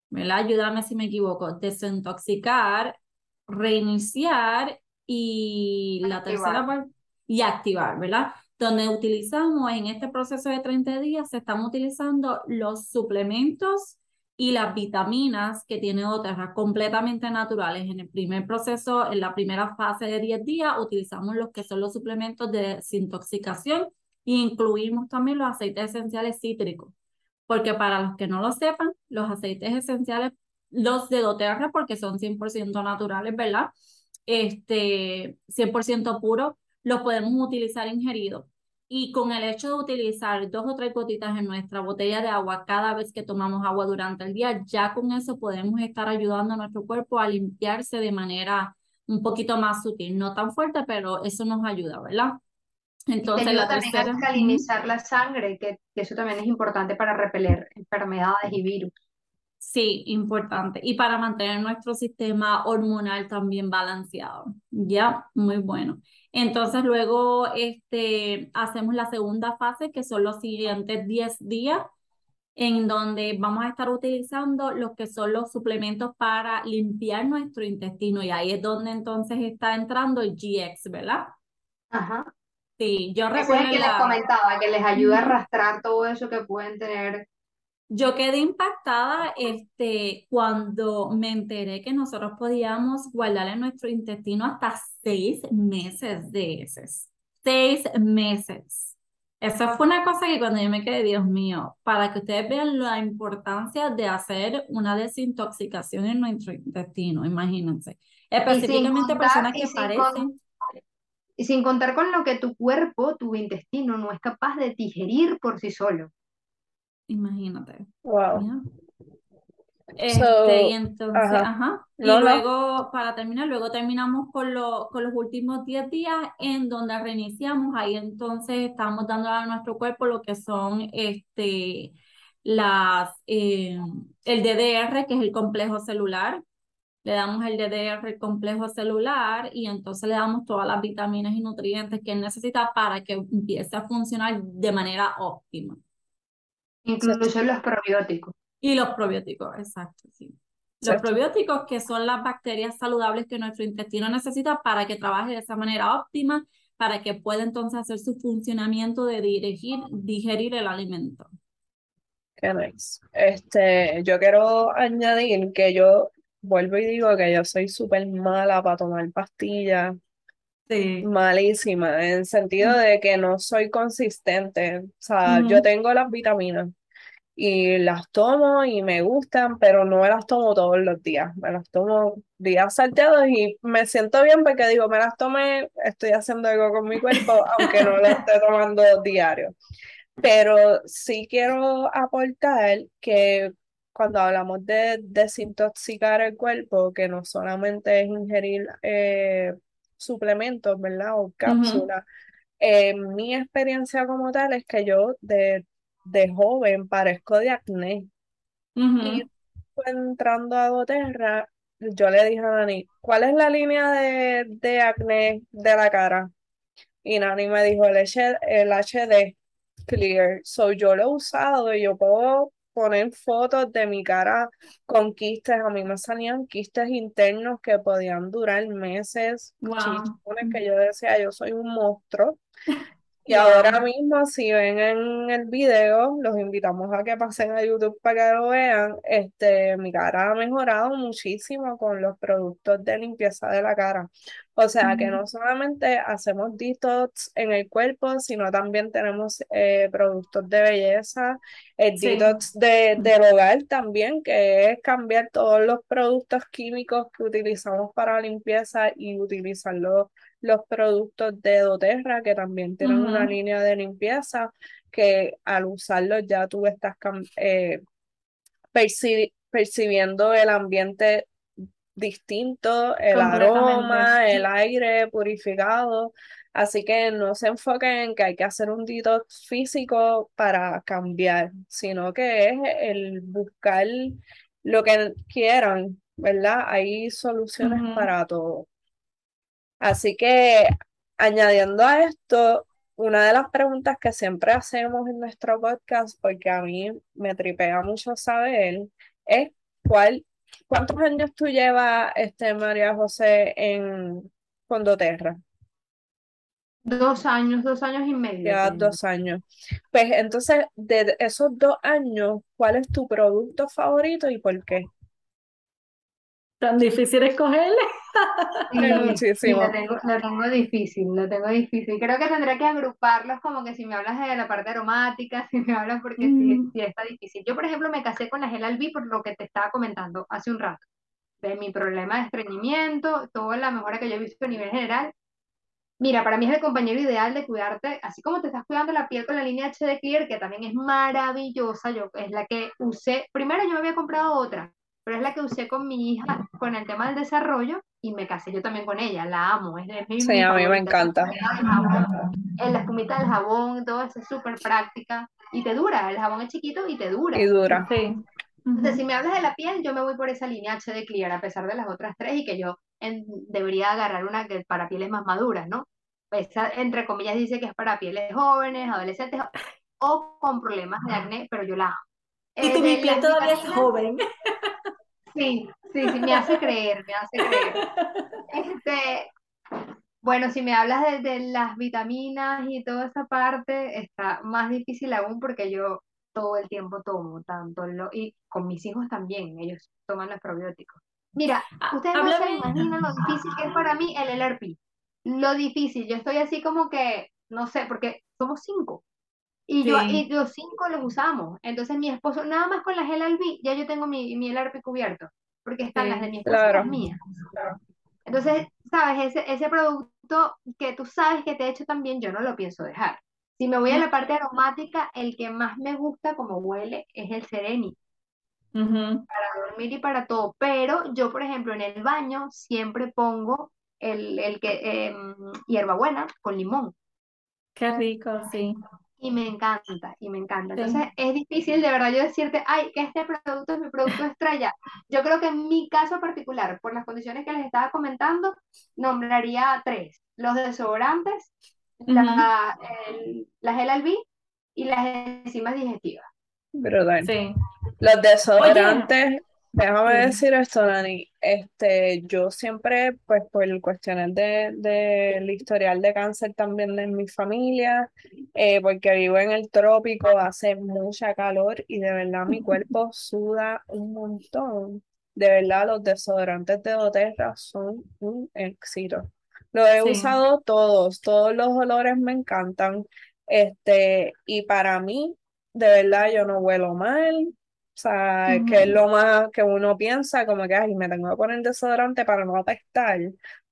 ¿verdad? Ayúdame si me equivoco, desintoxicar, reiniciar y la tercera parte, y activar, ¿verdad? Donde utilizamos en este proceso de 30 días, se están utilizando los suplementos y las vitaminas que tiene Oterra completamente naturales. En el primer proceso, en la primera fase de 10 días, utilizamos los que son los suplementos de desintoxicación e incluimos también los aceites esenciales cítricos. Porque para los que no lo sepan, los aceites esenciales, los de doTERRA, porque son 100% naturales, ¿verdad? Este, 100% puro, los podemos utilizar ingeridos. Y con el hecho de utilizar dos o tres gotitas en nuestra botella de agua cada vez que tomamos agua durante el día, ya con eso podemos estar ayudando a nuestro cuerpo a limpiarse de manera un poquito más sutil, no tan fuerte, pero eso nos ayuda, ¿verdad? Entonces, la tercera... a salinizar la sangre, que, que eso también es importante para repeler enfermedades y virus. Sí, importante. Y para mantener nuestro sistema hormonal también balanceado. Ya, muy bueno. Entonces luego este, hacemos la segunda fase, que son los siguientes 10 días, en donde vamos a estar utilizando los que son los suplementos para limpiar nuestro intestino. Y ahí es donde entonces está entrando el GX, ¿verdad? Ajá. Sí, yo recuerdo. Es que les comentaba, que les ayuda a arrastrar todo eso que pueden tener yo quedé impactada este, cuando me enteré que nosotros podíamos guardar en nuestro intestino hasta seis meses de heces. Seis meses. Eso fue una cosa que cuando yo me quedé, Dios mío, para que ustedes vean la importancia de hacer una desintoxicación en nuestro intestino, imagínense. Específicamente contar- personas que parecen, Y sin contar con lo que tu cuerpo, tu intestino, no es capaz de digerir por sí solo. Imagínate. Wow. ¿ya? Este, So, y entonces, ajá. ajá. Y No, no. luego, para terminar, luego terminamos con, lo- con los últimos 10 días en donde reiniciamos. Ahí entonces estamos dando a nuestro cuerpo lo que son este, las, eh, el DDR, que es el complejo celular. Le damos el DDR, el complejo celular, y entonces le damos todas las vitaminas y nutrientes que él necesita para que empiece a funcionar de manera óptima. Incluso los probióticos. Y los probióticos, exacto, sí. Los Exacto. probióticos que son las bacterias saludables que nuestro intestino necesita para que trabaje de esa manera óptima, para que pueda entonces hacer su funcionamiento de dirigir, digerir el alimento. Qué nice. Este, yo quiero añadir que yo vuelvo y digo que yo soy súper mala para tomar pastillas, Sí. malísima, en el sentido de que no soy consistente. O sea, yo tengo las vitaminas y las tomo y me gustan, pero no me las tomo todos los días. Me las tomo días salteados y me siento bien porque digo, me las tomé, estoy haciendo algo con mi cuerpo, aunque no lo esté tomando diario. Pero sí quiero aportar que cuando hablamos de desintoxicar el cuerpo, que no solamente es ingerir eh, suplementos, ¿verdad? O cápsulas. Eh, mi experiencia como tal es que yo de, de joven parezco de acné. Y entrando a Doterra, yo le dije a Nani, ¿cuál es la línea de, de acné de la cara? Y Nani me dijo el, H- el HD Clear. So yo lo he usado y yo puedo poner fotos de mi cara con quistes. A mí me salían quistes internos que podían durar meses, Wow. chichones que yo decía, yo soy un monstruo. Y ahora mismo, si ven en el video, los invitamos a que pasen a YouTube para que lo vean. Este, mi cara ha mejorado muchísimo con los productos de limpieza de la cara. O sea que no solamente hacemos detox en el cuerpo, sino también tenemos eh, productos de belleza, el Sí. detox de, del hogar también, que es cambiar todos los productos químicos que utilizamos para limpieza y utilizarlos los productos de doTERRA, que también tienen una línea de limpieza, que al usarlos ya tú estás eh, perci- percibiendo el ambiente distinto, el aroma, el aire purificado. Así que no se enfoquen en que hay que hacer un detox físico para cambiar, sino que es el buscar lo que quieran, ¿verdad? Hay soluciones para todo. Así que añadiendo a esto, una de las preguntas que siempre hacemos en nuestro podcast, porque a mí me tripea mucho saber, es cuál, ¿cuántos años tú llevas, este, María José, en Condoterra? Dos años, dos años y medio Llevas dos años. Pues entonces, de esos dos años, ¿cuál es tu producto favorito y por qué? Tan difícil escogerle. Sí, Es sí, muchísimo. lo tengo, lo tengo difícil, lo tengo difícil. Creo que tendré que agruparlos como que si me hablas de la parte aromática, si me hablas porque sí, Mm. sí está difícil. Yo, por ejemplo, me casé con la gel Albi por lo que te estaba comentando hace un rato, de mi problema de estreñimiento, toda la mejora que yo he visto a nivel general. Mira, para mí es el compañero ideal de cuidarte, así como te estás cuidando la piel con la línea HD Clear, que también es maravillosa, yo, es la que usé, primero yo me había comprado otra, pero es la que usé con mi hija con el tema del desarrollo y me casé yo también con ella, la amo, es, es mi, Sí, mi a mí me encanta. Eh, la espumita del jabón, todo eso es súper práctica y te dura, el jabón es chiquito y te dura. Y dura. Sí. Entonces, si me hablas de la piel, yo me voy por esa línea HD Clear, a pesar de las otras tres, y que yo en- debería agarrar una que para pieles más maduras, ¿no? Esa, entre comillas, dice que es para pieles jóvenes, adolescentes o con problemas de acné, pero yo la amo. Y Eh, tu mi piel las todavía es joven. sí, sí, sí, me hace creer, me hace creer. Este, bueno, si me hablas de, de las vitaminas y toda esa parte, está más difícil aún porque yo todo el tiempo tomo, tanto lo, y con mis hijos también, ellos toman los probióticos. Mira, Ah, ustedes no se imaginan lo difícil que es para mí el LRP. Lo difícil, yo estoy así como que, no sé, porque somos cinco. Y, yo, y los cinco los usamos. Entonces mi esposo, nada más con la gel albi, ya yo tengo mi, mi LRP cubierto, porque están las de mi esposo y las mías. Entonces, sabes, ese, ese producto que tú sabes que te ha hecho también, yo no lo pienso dejar. Si me voy a la parte aromática, el que más me gusta como huele es el Sereni. Para dormir y para todo. Pero yo, por ejemplo, en el baño siempre pongo el, el que, em, hierbabuena con limón. Qué rico, sí. Y me encanta, y me encanta. Entonces es difícil de verdad yo decirte, ay, que este producto es mi producto estrella. Yo creo que en mi caso particular, por las condiciones que les estaba comentando, nombraría tres. Los desodorantes, la, el, la gel albi y las enzimas digestivas. Brutal. Sí. Los desodorantes, déjame decir esto, Dani. Este, yo siempre, pues por cuestiones del de, historial de cáncer también de mi familia, eh, porque vivo en el trópico, hace mucha calor y de verdad mi cuerpo suda un montón. De verdad, los desodorantes de doTERRA son un éxito. Lo he usado todos, todos los olores me encantan. Este, y para mí, de verdad, yo no huelo mal. O sea, que es lo más que uno piensa, como que, ay, me tengo que poner desodorante para no apestar.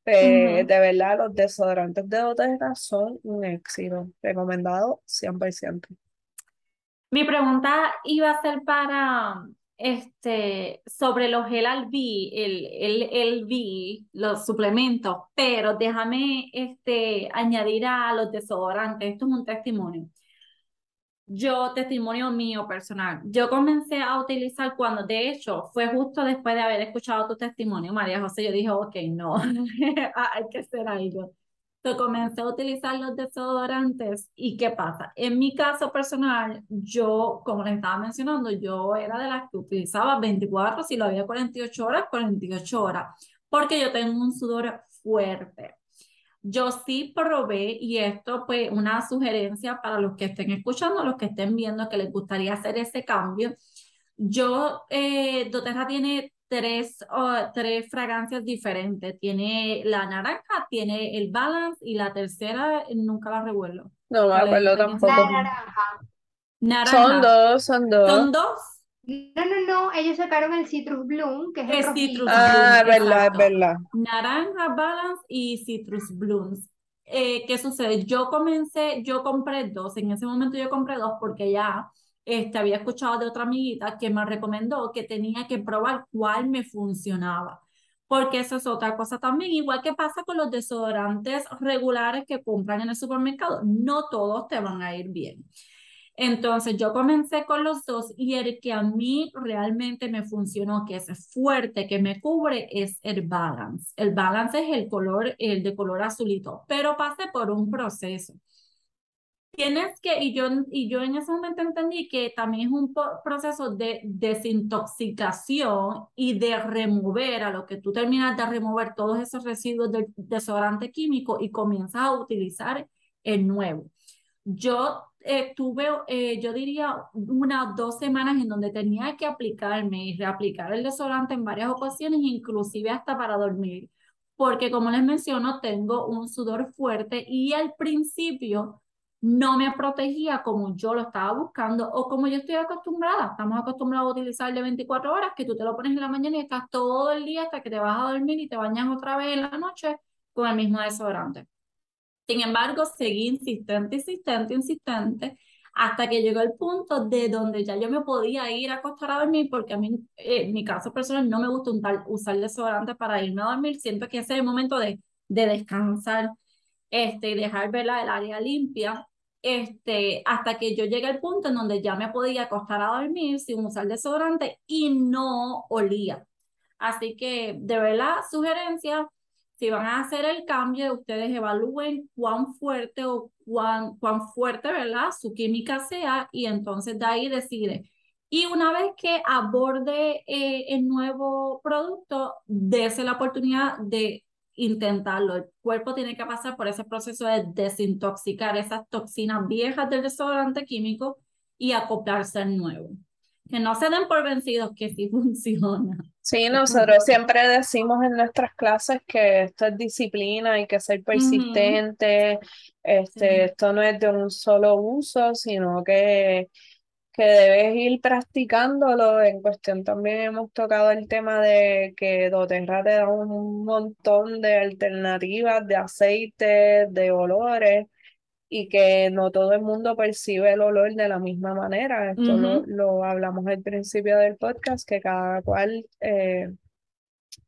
Pues, de verdad, los desodorantes de doTERRA son un éxito. Recomendado 100%. Mi pregunta iba a ser para, este, sobre los gel al el, el, el los suplementos, pero déjame este, añadir a los desodorantes, esto es un testimonio. Yo, testimonio mío personal, yo comencé a utilizar cuando, de hecho, fue justo después de haber escuchado tu testimonio, María José, yo dije, ok, no, hay que hacer algo comencé a utilizar los desodorantes y ¿qué pasa? En mi caso personal, yo, como les estaba mencionando, yo era de las que utilizaba 24, si lo había 48 horas, 48 horas, porque yo tengo un sudor fuerte. Yo sí probé, y esto pues una sugerencia para los que estén escuchando, los que estén viendo que les gustaría hacer ese cambio. Yo, eh, doTERRA tiene tres, tres fragancias diferentes. Tiene la naranja, tiene el balance y la tercera nunca la revuelvo. No me acuerdo tampoco. naranja. Son dos, son dos. Son dos. No, no, no, ellos sacaron el Citrus Bloom, que es el, Citrus Ah, es verdad, es verdad. Naranja, Balance y Citrus Blooms. Eh, ¿qué sucede? Yo comencé, yo compré dos, en ese momento yo compré dos porque ya este, había escuchado de otra amiguita que me recomendó que tenía que probar cuál me funcionaba. Porque eso es otra cosa también, igual que pasa con los desodorantes regulares que compran en el supermercado, no todos te van a ir bien. Entonces yo comencé con los dos y el que a mí realmente me funcionó, que es fuerte, que me cubre, es el balance. El balance es el color, el de color azulito, pero pasé por un proceso tienes que, y yo, y yo en ese momento entendí que también es un proceso de desintoxicación y de remover, a lo que tú terminas de remover todos esos residuos del desodorante químico y comienzas a utilizar el nuevo. Yo eh, tuve, eh, yo diría, unas dos semanas en donde tenía que aplicarme y reaplicar el desodorante en varias ocasiones, inclusive hasta para dormir, porque como les menciono, tengo un sudor fuerte y al principio no me protegía como yo lo estaba buscando o como yo estoy acostumbrada. Estamos acostumbrados a utilizar de 24 horas, que tú te lo pones en la mañana y estás todo el día hasta que te vas a dormir y te bañas otra vez en la noche con el mismo desodorante. Sin embargo, seguí insistente, insistente, insistente, hasta que llegó el punto de donde ya yo me podía ir a acostar a dormir, porque a mí, en mi caso personal, no me gusta usar desodorante para irme a dormir. Siento que ese es el momento de, de descansar este, y dejar ver el área limpia este, hasta que yo llegué al punto en donde ya me podía acostar a dormir sin usar desodorante y no olía. Así que, de verdad, sugerencia, si van a hacer el cambio, ustedes evalúen cuán fuerte o cuán, cuán fuerte, ¿verdad? Su química sea y entonces de ahí decide. Y una vez que aborde eh, el nuevo producto, dése la oportunidad de intentarlo. El cuerpo tiene que pasar por ese proceso de desintoxicar esas toxinas viejas del desodorante químico y acoplarse al nuevo. que no se den por vencidos, que sí funciona. Sí, nosotros siempre decimos en nuestras clases que esto es disciplina, hay que ser persistente, este, esto no es de un solo uso, sino que, que debes ir practicándolo. En cuestión también hemos tocado el tema de que doTERRA te da un montón de alternativas de aceites, de olores y que no todo el mundo percibe el olor de la misma manera. Esto lo, lo, hablamos al principio del podcast, que cada cual eh,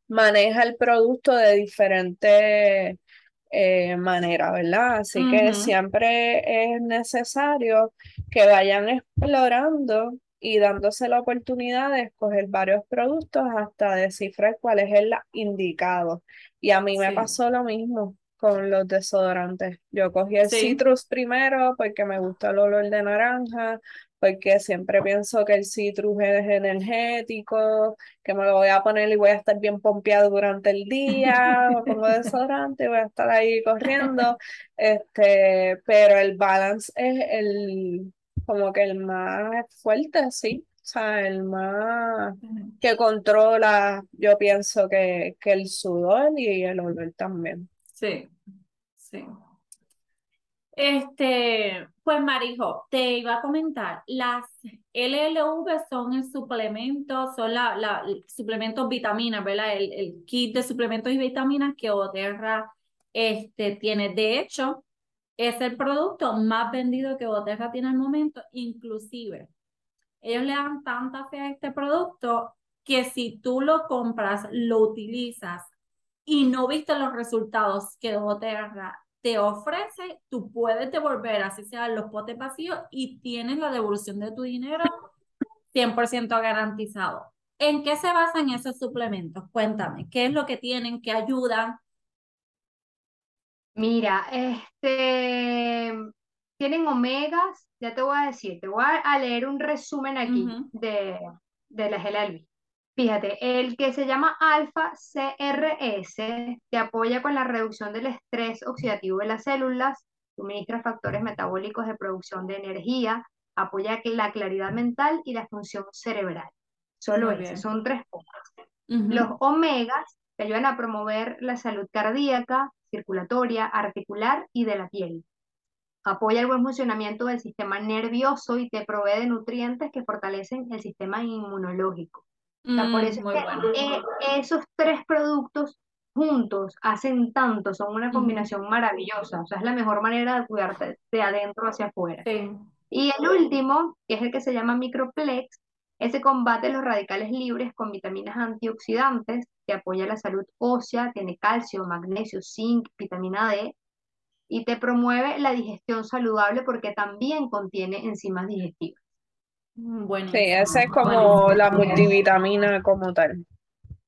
maneja el producto de diferente eh, manera, ¿verdad? Así que siempre es necesario que vayan explorando y dándose la oportunidad de escoger varios productos hasta descifrar cuál es el indicado. Y a mí me pasó lo mismo con los desodorantes. Yo cogí el citrus primero porque me gusta el olor de naranja, porque siempre pienso que el citrus es energético, que me lo voy a poner y voy a estar bien pompeado durante el día, o pongo desodorante y voy a estar ahí corriendo. Este, pero el balance es el como que el más fuerte, sí. O sea, el más que controla, yo pienso que, que el sudor y el olor también. Sí, sí. Este, pues Marijo, te iba a comentar, las LLV son el suplemento, son la, la suplementos vitaminas, ¿verdad? El, el, kit de suplementos y vitaminas que Oterra este, tiene. De hecho, es el producto más vendido que Oterra tiene al momento, inclusive. Ellos le dan tanta fe a este producto que si tú lo compras, lo utilizas y no viste los resultados que doTERRA te ofrece, tú puedes devolver, así sea los potes vacíos, y tienes la devolución de tu dinero 100% garantizado. ¿En qué se basan esos suplementos? Cuéntame, ¿qué es lo que tienen, que ayudan? Mira, este, tienen omegas, ya te voy a decir, te voy a leer un resumen aquí de, de las LLB. Fíjate, el que se llama alfa CRS te apoya con la reducción del estrés oxidativo de las células, suministra factores metabólicos de producción de energía, apoya la claridad mental y la función cerebral. Solo eso, son tres puntos. Los omegas te ayudan a promover la salud cardíaca, circulatoria, articular y de la piel. Apoya el buen funcionamiento del sistema nervioso y te provee de nutrientes que fortalecen el sistema inmunológico por mm, eso eh, esos tres productos juntos hacen tanto, son una combinación maravillosa. O sea, es la mejor manera de cuidarte de adentro hacia afuera. Y el último, que es el que se llama Microplex, ese combate los radicales libres con vitaminas antioxidantes, que apoya la salud ósea, tiene calcio, magnesio, zinc, vitamina D, y te promueve la digestión saludable porque también contiene enzimas digestivas. Mm, sí, esa es como la multivitamina como tal.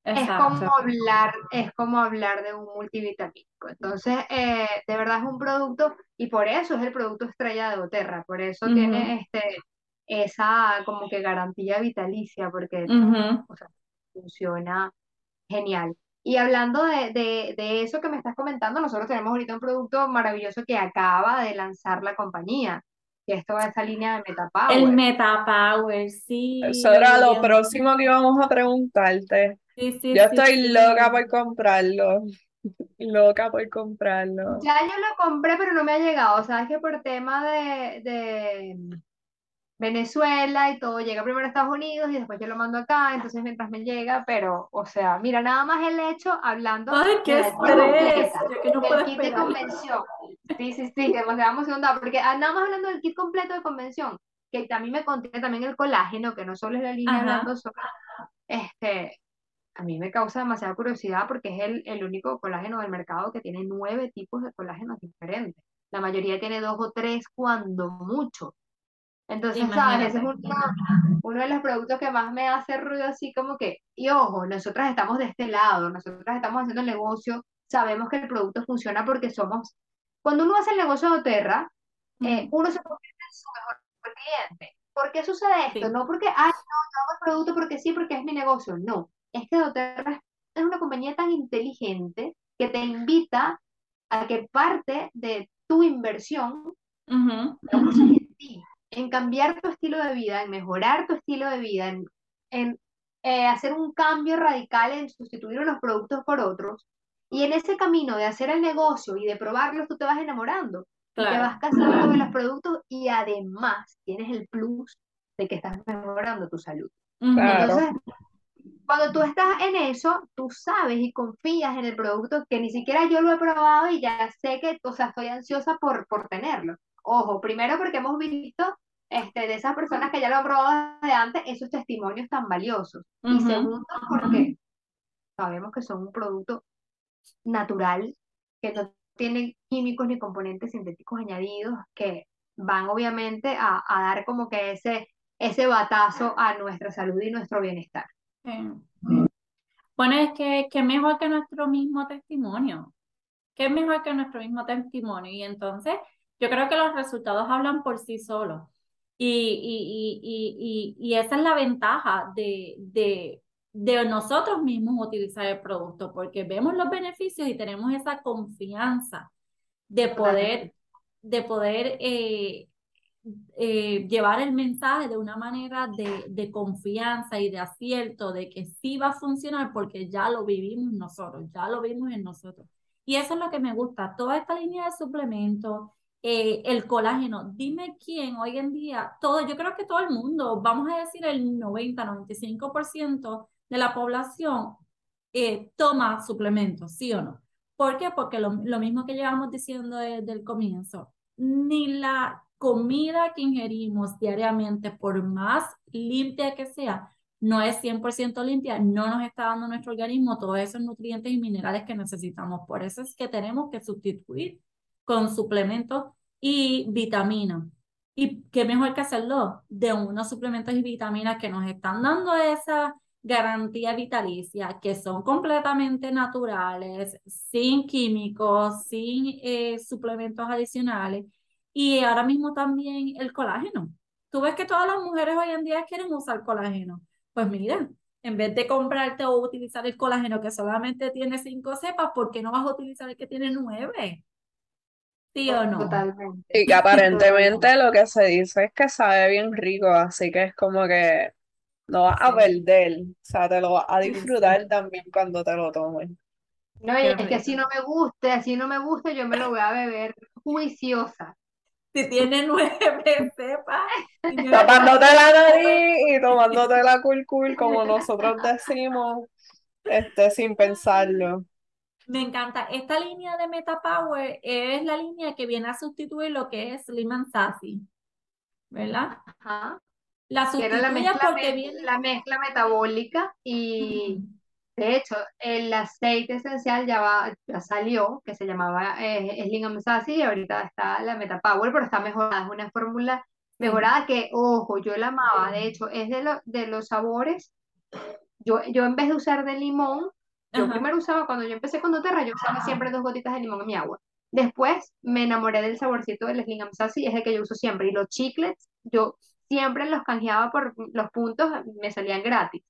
Es como hablar, es como hablar de un multivitamínico. Entonces, eh, de verdad es un producto, y por eso es el producto estrella de Oterra, por eso tiene este, esa como que garantía vitalicia, porque funciona genial. Y hablando de, de, de, eso que me estás comentando, nosotros tenemos ahorita un producto maravilloso que acaba de lanzar la compañía, que esto va a esa línea de Metapower. El Metapower, sí. Eso era lo próximo que íbamos a preguntarte. Sí, sí, Yo estoy loca por comprarlo. Loca por comprarlo. Ya yo lo compré, pero no me ha llegado. Sabes que por tema de, de Venezuela y todo llega primero a Estados Unidos y después yo lo mando acá, entonces mientras me llega, pero, o sea, mira, nada más el hecho, hablando ¡Ay, qué estrés! del kit de convención. Sí, sí, sí, demasiado emocionada, porque ah, nada más hablando del kit completo de convención, que también me contiene también el colágeno, que no solo es la línea hablando sobre, este, a mí me causa demasiada curiosidad porque es el, el único colágeno del mercado que tiene nueve tipos de colágenos diferentes. La mayoría tiene dos o tres cuando mucho. Entonces, ¿sabes? Ese es uno, de los productos que más me hace ruido así como que, y ojo, nosotras estamos de este lado, nosotras estamos haciendo el negocio, sabemos que el producto funciona porque somos, cuando uno hace el negocio de Oterra, eh, uno se convierte en su mejor cliente. ¿Por qué sucede esto? No porque, ay, no, yo hago el producto porque sí, porque es mi negocio. No, es que Doterra es una compañía tan inteligente que te invita a que parte de tu inversión lo uses en ti en cambiar tu estilo de vida, en mejorar tu estilo de vida, en, en eh, hacer un cambio radical, en sustituir unos productos por otros. Y en ese camino de hacer el negocio y de probarlos, tú te vas enamorando. Te vas casando con los productos y además tienes el plus de que estás mejorando tu salud. Entonces, cuando tú estás en eso, tú sabes y confías en el producto que ni siquiera yo lo he probado y ya sé que, o sea, estoy ansiosa por, por tenerlo. Ojo, primero porque hemos visto este, de esas personas que ya lo han probado desde antes, esos testimonios tan valiosos. Y segundo, porque sabemos que son un producto natural, que no tiene químicos ni componentes sintéticos añadidos, que van obviamente a, a dar como que ese, ese batazo a nuestra salud y nuestro bienestar. Bueno, es que, que mejor que nuestro mismo testimonio, que es mejor que nuestro mismo testimonio. Y entonces, yo creo que los resultados hablan por sí solos. Y, y, y, y, y esa es la ventaja de, de, de nosotros mismos utilizar el producto, porque vemos los beneficios y tenemos esa confianza de poder, de poder eh, eh, llevar el mensaje de una manera de, de, confianza y de acierto de que sí va a funcionar porque ya lo vivimos nosotros, ya lo vimos en nosotros. Y eso es lo que me gusta, toda esta línea de suplementos, eh, el colágeno. Dime quién hoy en día, todo, yo creo que todo el mundo, vamos a decir el 90, 95% de la población eh, toma suplementos, ¿sí o no? ¿Por qué? Porque lo, lo mismo que llevamos diciendo desde el comienzo, ni la comida que ingerimos diariamente, por más limpia que sea, no es 100% limpia, no nos está dando nuestro organismo todos esos nutrientes y minerales que necesitamos. Por eso es que tenemos que sustituir con suplementos y vitaminas. Y qué mejor que hacerlo de unos suplementos y vitaminas que nos están dando esa garantía vitalicia, que son completamente naturales, sin químicos, sin eh, suplementos adicionales. Y ahora mismo también el colágeno. Tú ves que todas las mujeres hoy en día quieren usar colágeno. Pues mira, en vez de comprarte o utilizar el colágeno que solamente tiene cinco cepas, ¿por qué no vas a utilizar el que tiene nueve? ¿Sí o no? Totalmente. Y que aparentemente lo que se dice es que sabe bien rico, así que es como que no vas a perder, o sea, te lo vas a disfrutar también cuando te lo tomes. No, y es que así no me guste, así no me guste, yo me lo voy a beber juiciosa. Si tiene nueve cepas. Tapándote la nariz y tomándote la cool cool, como nosotros decimos, este, sin pensarlo. Me encanta. Esta línea de Meta Power es la línea que viene a sustituir lo que es and Sassy, ¿verdad? Ajá. La sustituye la mezcla, porque viene... la mezcla metabólica y de hecho el aceite esencial ya va, ya salió, que se llamaba eh, Slim Sassy y ahorita está la Meta Power, pero está mejorada, es una fórmula mejorada que, ojo, yo la amaba, de hecho es de, lo- de los sabores, yo, yo en vez de usar de limón, yo Ajá. primero usaba, cuando yo empecé con doTERRA, yo usaba siempre dos gotitas de limón en mi agua. Después me enamoré del saborcito del Slim Sassy, es el que yo uso siempre. Y los chiclets, yo siempre los canjeaba por los puntos, me salían gratis.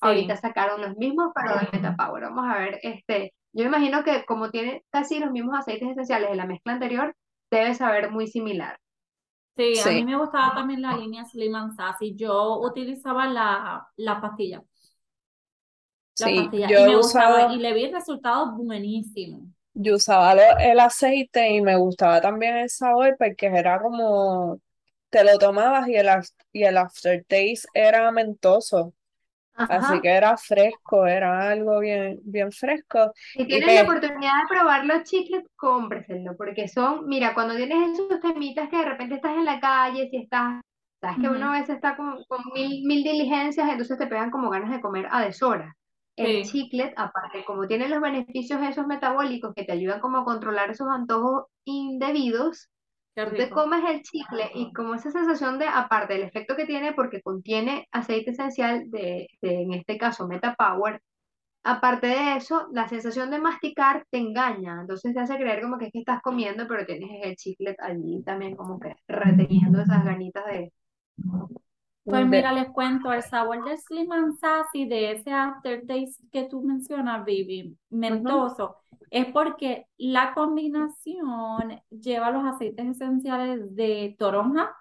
Ahorita sacaron los mismos, pero del Metapower. Vamos a ver, este, yo imagino que como tiene casi los mismos aceites esenciales de la mezcla anterior, debe saber muy similar. Sí, a mí me gustaba también la línea Slim and Sassy. Yo utilizaba la, la pastilla, la Sí, pastilla, yo y me gustaba, usado, y le vi resultados buenísimos. yo usaba lo- el aceite y me gustaba también el sabor porque era como, te lo tomabas y el, af- y el aftertaste era mentoso, así que era fresco, era algo bien, bien fresco. Si Y tienes la oportunidad de probar los chiclets, cómpreselo, porque son, mira, cuando tienes esos temitas que de repente estás en la calle, si estás, sabes que uno a veces está con, con mil, mil diligencias, entonces te pegan como ganas de comer a deshora. El Sí, chiclet, aparte, como tiene los beneficios esos metabólicos que te ayudan como a controlar esos antojos indebidos, tú te comes el chicle y como esa sensación de, aparte del efecto que tiene, porque contiene aceite esencial de, de, en este caso, Meta Power, Aparte de eso, la sensación de masticar te engaña, entonces te hace creer como que es que estás comiendo, pero tienes el chiclet allí también como que reteniendo esas ganitas de... Pues mira, les cuento, el sabor del Slim and Sassy, de ese aftertaste que tú mencionas, Vivi, mentoso, es porque la combinación lleva los aceites esenciales de toronja,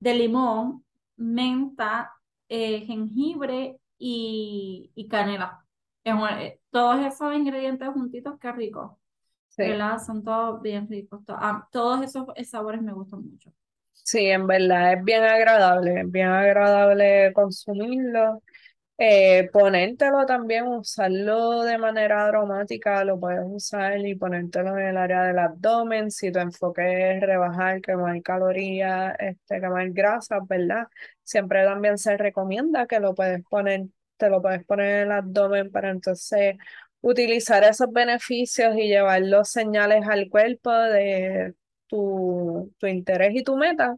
de limón, menta, eh, jengibre y, y canela. Eh, todos esos ingredientes juntitos, qué rico. Sí. Son todos bien ricos. To- ah, todos esos sabores me gustan mucho. Sí, en verdad es bien agradable, es bien agradable consumirlo. Eh, ponértelo también, usarlo de manera aromática, lo puedes usar y ponértelo en el área del abdomen. Si tu enfoque es rebajar, quemar calorías, este, quemar grasas, ¿verdad? Siempre también se recomienda que lo puedes poner, te lo puedes poner en el abdomen para entonces utilizar esos beneficios y llevar los señales al cuerpo de tu, tu interés y tu meta.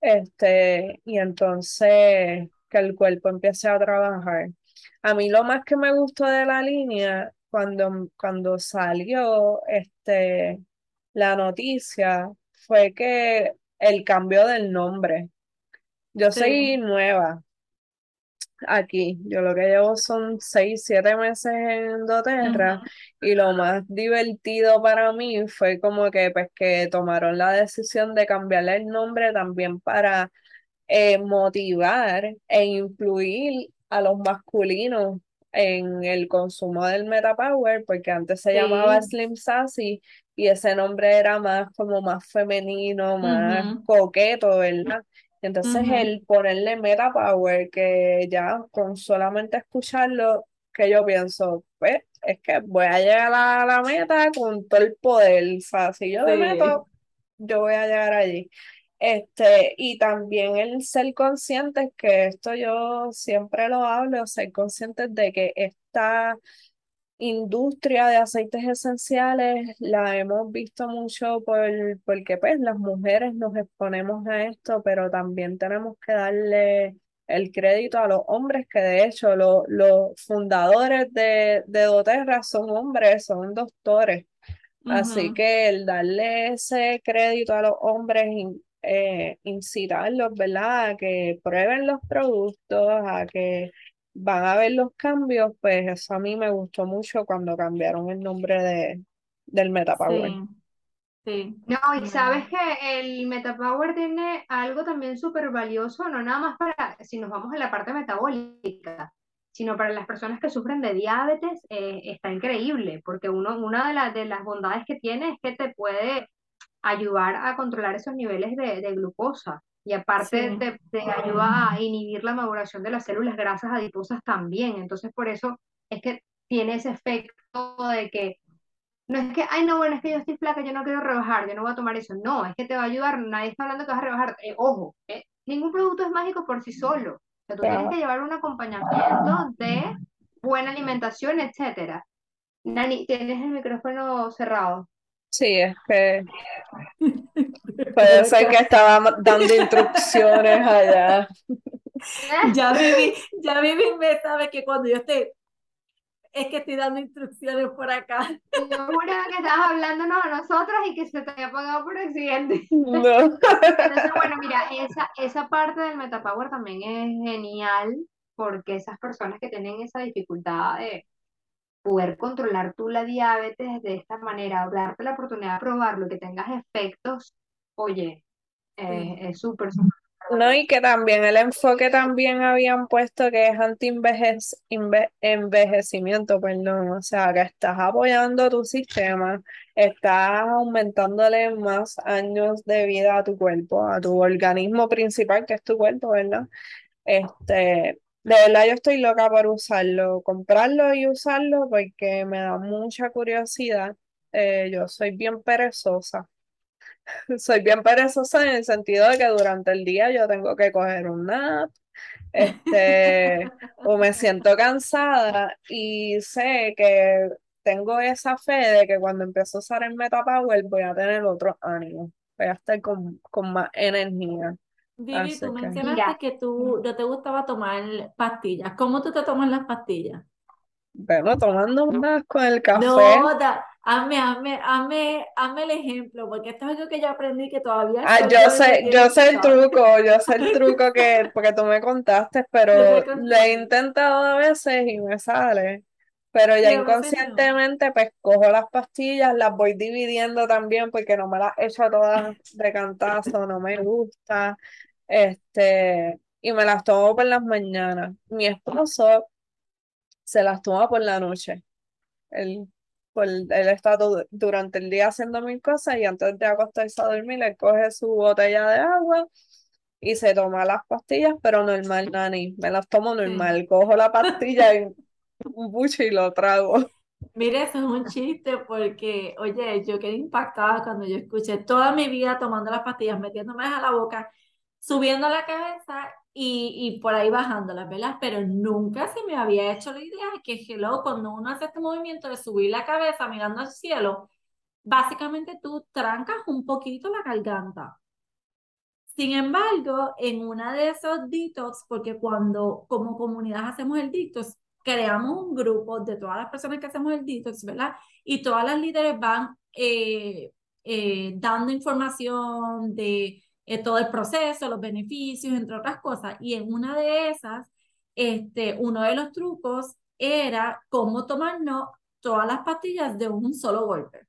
Este, y entonces que el cuerpo empiece a trabajar. A mí lo más que me gustó de la línea, cuando, cuando salió este, la noticia, fue que el cambio del nombre. Yo Sí. soy nueva aquí, yo lo que llevo son seis, siete meses en doTERRA y lo más divertido para mí fue como que pues que tomaron la decisión de cambiarle el nombre también para eh, motivar e influir a los masculinos en el consumo del Metapower, porque antes se llamaba. Slim Sassy y ese nombre era más como más femenino, más coqueto, ¿verdad? Entonces el ponerle Metapower, que ya con solamente escucharlo, que yo pienso, pues es que voy a llegar a la meta con todo el poder, o sea, si yo meto, yo voy a llegar allí. Este, y también el ser conscientes, que esto yo siempre lo hablo, ser conscientes de que esta industria de aceites esenciales la hemos visto mucho por, porque pues las mujeres nos exponemos a esto, pero también tenemos que darle el crédito a los hombres, que de hecho lo- los fundadores de, de doTERRA son hombres, son doctores. Así que el darle ese crédito a los hombres, eh, incitarlos, ¿verdad? A que prueben los productos, a que van a ver los cambios, pues eso a mí me gustó mucho cuando cambiaron el nombre de, del Metapower. Sí. Sí. No, y Mm. sabes que el Metapower tiene algo también súper valioso, no nada más para, si nos vamos a la parte metabólica, sino para las personas que sufren de diabetes, eh, está increíble, porque uno, una de, las de las bondades que tiene es que te puede ayudar a controlar esos niveles de, de glucosa. Y aparte Sí. te, te ayuda a inhibir la maduración de las células grasas adiposas también. Entonces, por eso es que tiene ese efecto de que no es que, ay, no, bueno, es que yo estoy flaca, yo no quiero rebajar, yo no voy a tomar eso. No, es que te va a ayudar, nadie está hablando que vas a rebajar. Eh, ojo, eh, ningún producto es mágico por sí solo. O sea, tú tienes que llevar un acompañamiento de buena alimentación, etcétera. Nani, tienes el micrófono cerrado. Sí, es que puede ser que estaba dando instrucciones allá. Ya Vivi, ya Vivi me sabe que cuando yo esté, es que estoy dando instrucciones por acá. Yo juraba que estabas hablándonos a nosotras y que se te había apagado por accidente. No. Entonces, bueno, mira, esa, esa parte del Metapower también es genial porque esas personas que tienen esa dificultad de poder controlar tú la diabetes de esta manera, darte la oportunidad de probarlo, que tengas efectos, oye, eh, es súper, súper No, y que también el enfoque también habían puesto que es anti-envejecimiento, perdón, o sea, que estás apoyando tu sistema, estás aumentándole más años de vida a tu cuerpo, a tu organismo principal, que es tu cuerpo, ¿verdad? Este, de verdad yo estoy loca por usarlo, comprarlo y usarlo porque me da mucha curiosidad. Eh, yo soy bien perezosa. Soy bien perezosa en el sentido de que durante el día yo tengo que coger un nap, este, o me siento cansada y sé que tengo esa fe de que cuando empiezo a usar el Metapower voy a tener otro ánimo, voy a estar con, con más energía. Vivi, Así tú que, mencionaste Mira, que tú no te gustaba tomar pastillas. ¿Cómo tú te tomas las pastillas? bueno, tomando más con el café. No, da, hazme, hazme, hazme, hazme el ejemplo, porque esto es algo que yo aprendí que todavía Ah, yo sé, yo sé el truco, yo sé el truco que, porque tú me contaste, pero lo he intentado a veces y me sale. Pero ya veces no. inconscientemente, pues cojo las pastillas, las voy dividiendo también porque no me las echo todas de cantazo, no me gusta. Este, y me las tomo por las mañanas. Mi esposo se las toma por la noche. Él, pues, él está durante el día haciendo mil cosas y antes de acostarse a dormir, le coge su botella de agua y se toma las pastillas, pero normal, Nani. Me las tomo normal. Cojo la pastilla y un buche y lo trago. Mire, eso es un chiste porque, oye, yo quedé impactada cuando yo escuché toda mi vida tomando las pastillas, metiéndome a la boca, subiendo la cabeza y, y por ahí bajándolas, ¿verdad? Pero nunca se me había hecho la idea de que, hello, cuando uno hace este movimiento de subir la cabeza mirando al cielo, básicamente tú trancas un poquito la garganta. Sin embargo, en una de esos detox, porque cuando como comunidad hacemos el detox, creamos un grupo de todas las personas que hacemos el detox, ¿verdad? Y todas las líderes van eh, eh, dando información de eh, todo el proceso, los beneficios, entre otras cosas. Y en una de esas, este, uno de los trucos era cómo tomarnos todas las pastillas de un solo golpe.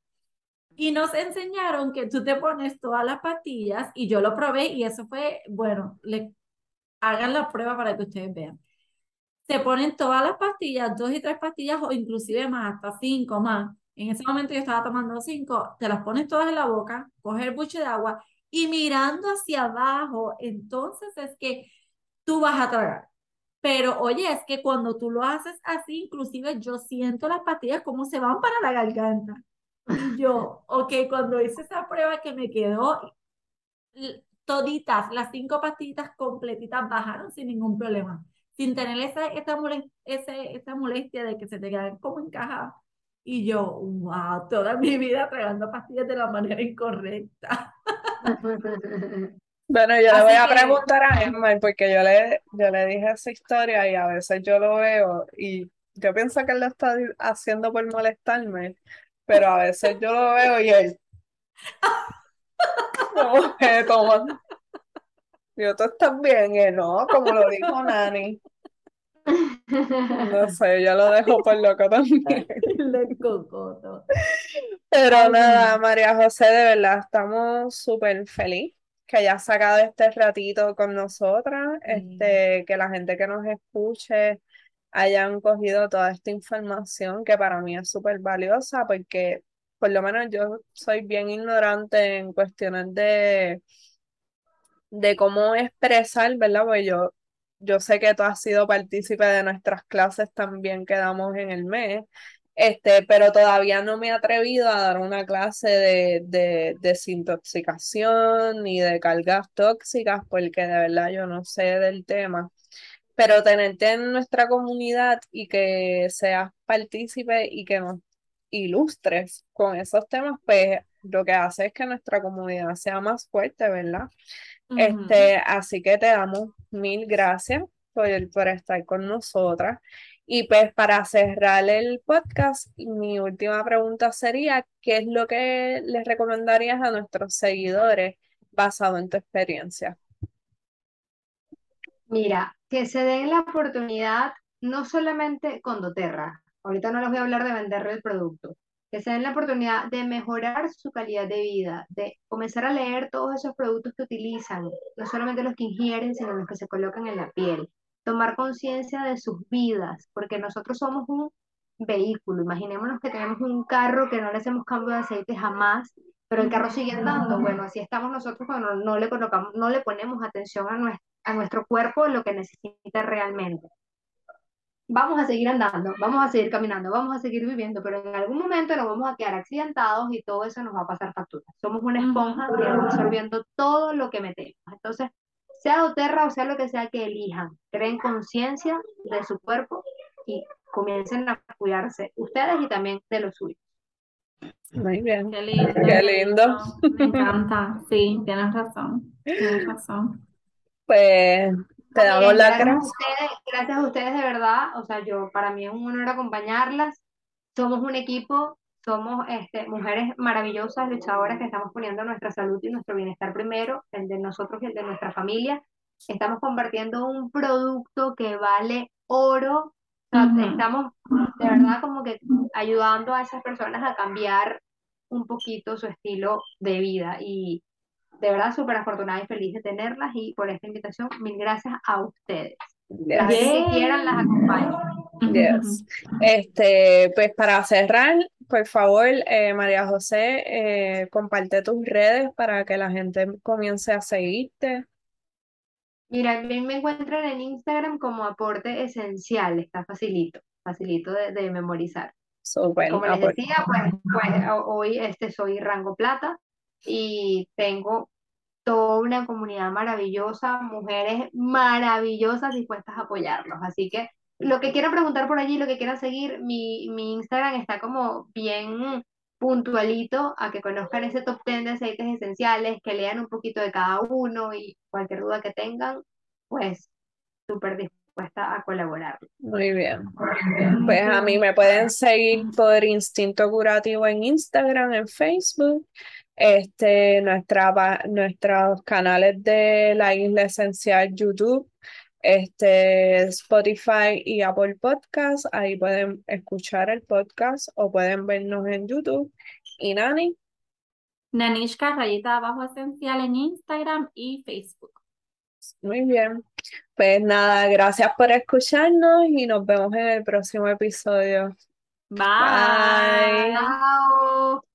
Y nos enseñaron que tú te pones todas las pastillas y yo lo probé y eso fue, bueno, le hagan la prueba para que ustedes vean. Se ponen todas las pastillas, dos y tres pastillas o inclusive más, hasta cinco más. En ese momento yo estaba tomando cinco, te las pones todas en la boca, coges el buche de agua y mirando hacia abajo, entonces es que tú vas a tragar. Pero oye, es que cuando tú lo haces así, inclusive yo siento las pastillas como se van para la garganta. Y yo, ok, cuando hice esa prueba que me quedó, toditas, las cinco pastillitas completitas bajaron sin ningún problema, sin tener esa, esa, mole- ese- esa molestia de que se te quedan como encajadas. Y yo, wow, toda mi vida tragando pastillas de la manera incorrecta. Bueno, yo le voy a que- preguntar a Emma porque yo le, yo le dije esa historia y a veces yo lo veo y yo pienso que él lo está haciendo por molestarme, pero a veces yo lo veo y él como que toma. Yo, ¿tú estás bien? Él, no, como lo dijo Nani. No sé, yo lo dejo por loco también. Cocoto. Pero nada. María José, de verdad estamos súper feliz que hayas sacado este ratito con nosotras, este, que la gente que nos escuche hayan cogido toda esta información que para mí es súper valiosa porque por lo menos yo soy bien ignorante en cuestiones de, de cómo expresar, ¿verdad? Porque yo, yo sé que tú has sido partícipe de nuestras clases también que damos en el mes. Este, pero todavía no me he atrevido a dar una clase de, de desintoxicación ni de cargas tóxicas porque de verdad yo no sé del tema. Pero tenerte en nuestra comunidad y que seas partícipe y que nos ilustres con esos temas, pues lo que hace es que nuestra comunidad sea más fuerte, ¿verdad? Este, así que te damos mil gracias por, por estar con nosotras. Y pues para cerrar el podcast, mi última pregunta sería, ¿qué es lo que les recomendarías a nuestros seguidores basado en tu experiencia? Mira, que se den la oportunidad no solamente con doTERRA, ahorita no les voy a hablar de venderle el producto, que se den la oportunidad de mejorar su calidad de vida, de comenzar a leer todos esos productos que utilizan, no solamente los que ingieren, sino los que se colocan en la piel, tomar conciencia de sus vidas, porque nosotros somos un vehículo, imaginémonos que tenemos un carro que no le hacemos cambio de aceite jamás, pero el carro sigue andando, bueno, así estamos nosotros cuando no le colocamos, no le ponemos atención a nuestro a nuestro cuerpo lo que necesita realmente. Vamos a seguir andando, vamos a seguir caminando, vamos a seguir viviendo, pero en algún momento nos vamos a quedar accidentados y todo eso nos va a pasar factura. Somos una esponja que absorbiendo todo lo que metemos. Entonces, sea doTERRA o sea lo que sea que elijan, creen conciencia de su cuerpo y comiencen a cuidarse ustedes y también de los suyos. Muy bien. Qué lindo, Qué lindo. Me encanta. Sí, tienes razón. Tienes razón. Pues te damos las gracias a gracias. ustedes, gracias a ustedes de verdad. O sea, yo para mí es un honor acompañarlas. Somos un equipo, somos este, mujeres maravillosas, luchadoras que estamos poniendo nuestra salud y nuestro bienestar primero, el de nosotros y el de nuestra familia. Estamos compartiendo un producto que vale oro. O sea, Ujú. estamos de verdad como que ayudando a esas personas a cambiar un poquito su estilo de vida y de verdad súper afortunada y feliz de tenerlas y por esta invitación, mil gracias a ustedes. Las veces que quieran las acompaño. Yes. Este, pues para cerrar, por favor, eh, María José, eh, comparte tus redes para que la gente comience a seguirte. Mira, bien me encuentran en Instagram como aporte esencial, está facilito, facilito de, de memorizar. Súper, Como les aporte. decía, pues, pues ho- hoy este, soy rango plata y tengo toda una comunidad maravillosa, mujeres maravillosas dispuestas a apoyarlos. Así que lo que quieran preguntar por allí, lo que quieran seguir, mi, mi Instagram está como bien puntualito a que conozcan ese top 10 de aceites esenciales, que lean un poquito de cada uno y cualquier duda que tengan, pues súper dispuesta a colaborar. Muy bien. Pues a mí me pueden seguir por Instinto Curativo en Instagram, en Facebook, este, nuestra, nuestros canales de la Isla Esencial YouTube, este, Spotify y Apple Podcast. Ahí pueden escuchar el podcast o pueden vernos en YouTube. Y Nani, Nanishka, rayita abajo esencial en Instagram y Facebook. muy bien. Pues nada, gracias por escucharnos y nos vemos en el próximo episodio. Bye. Bye. Chao.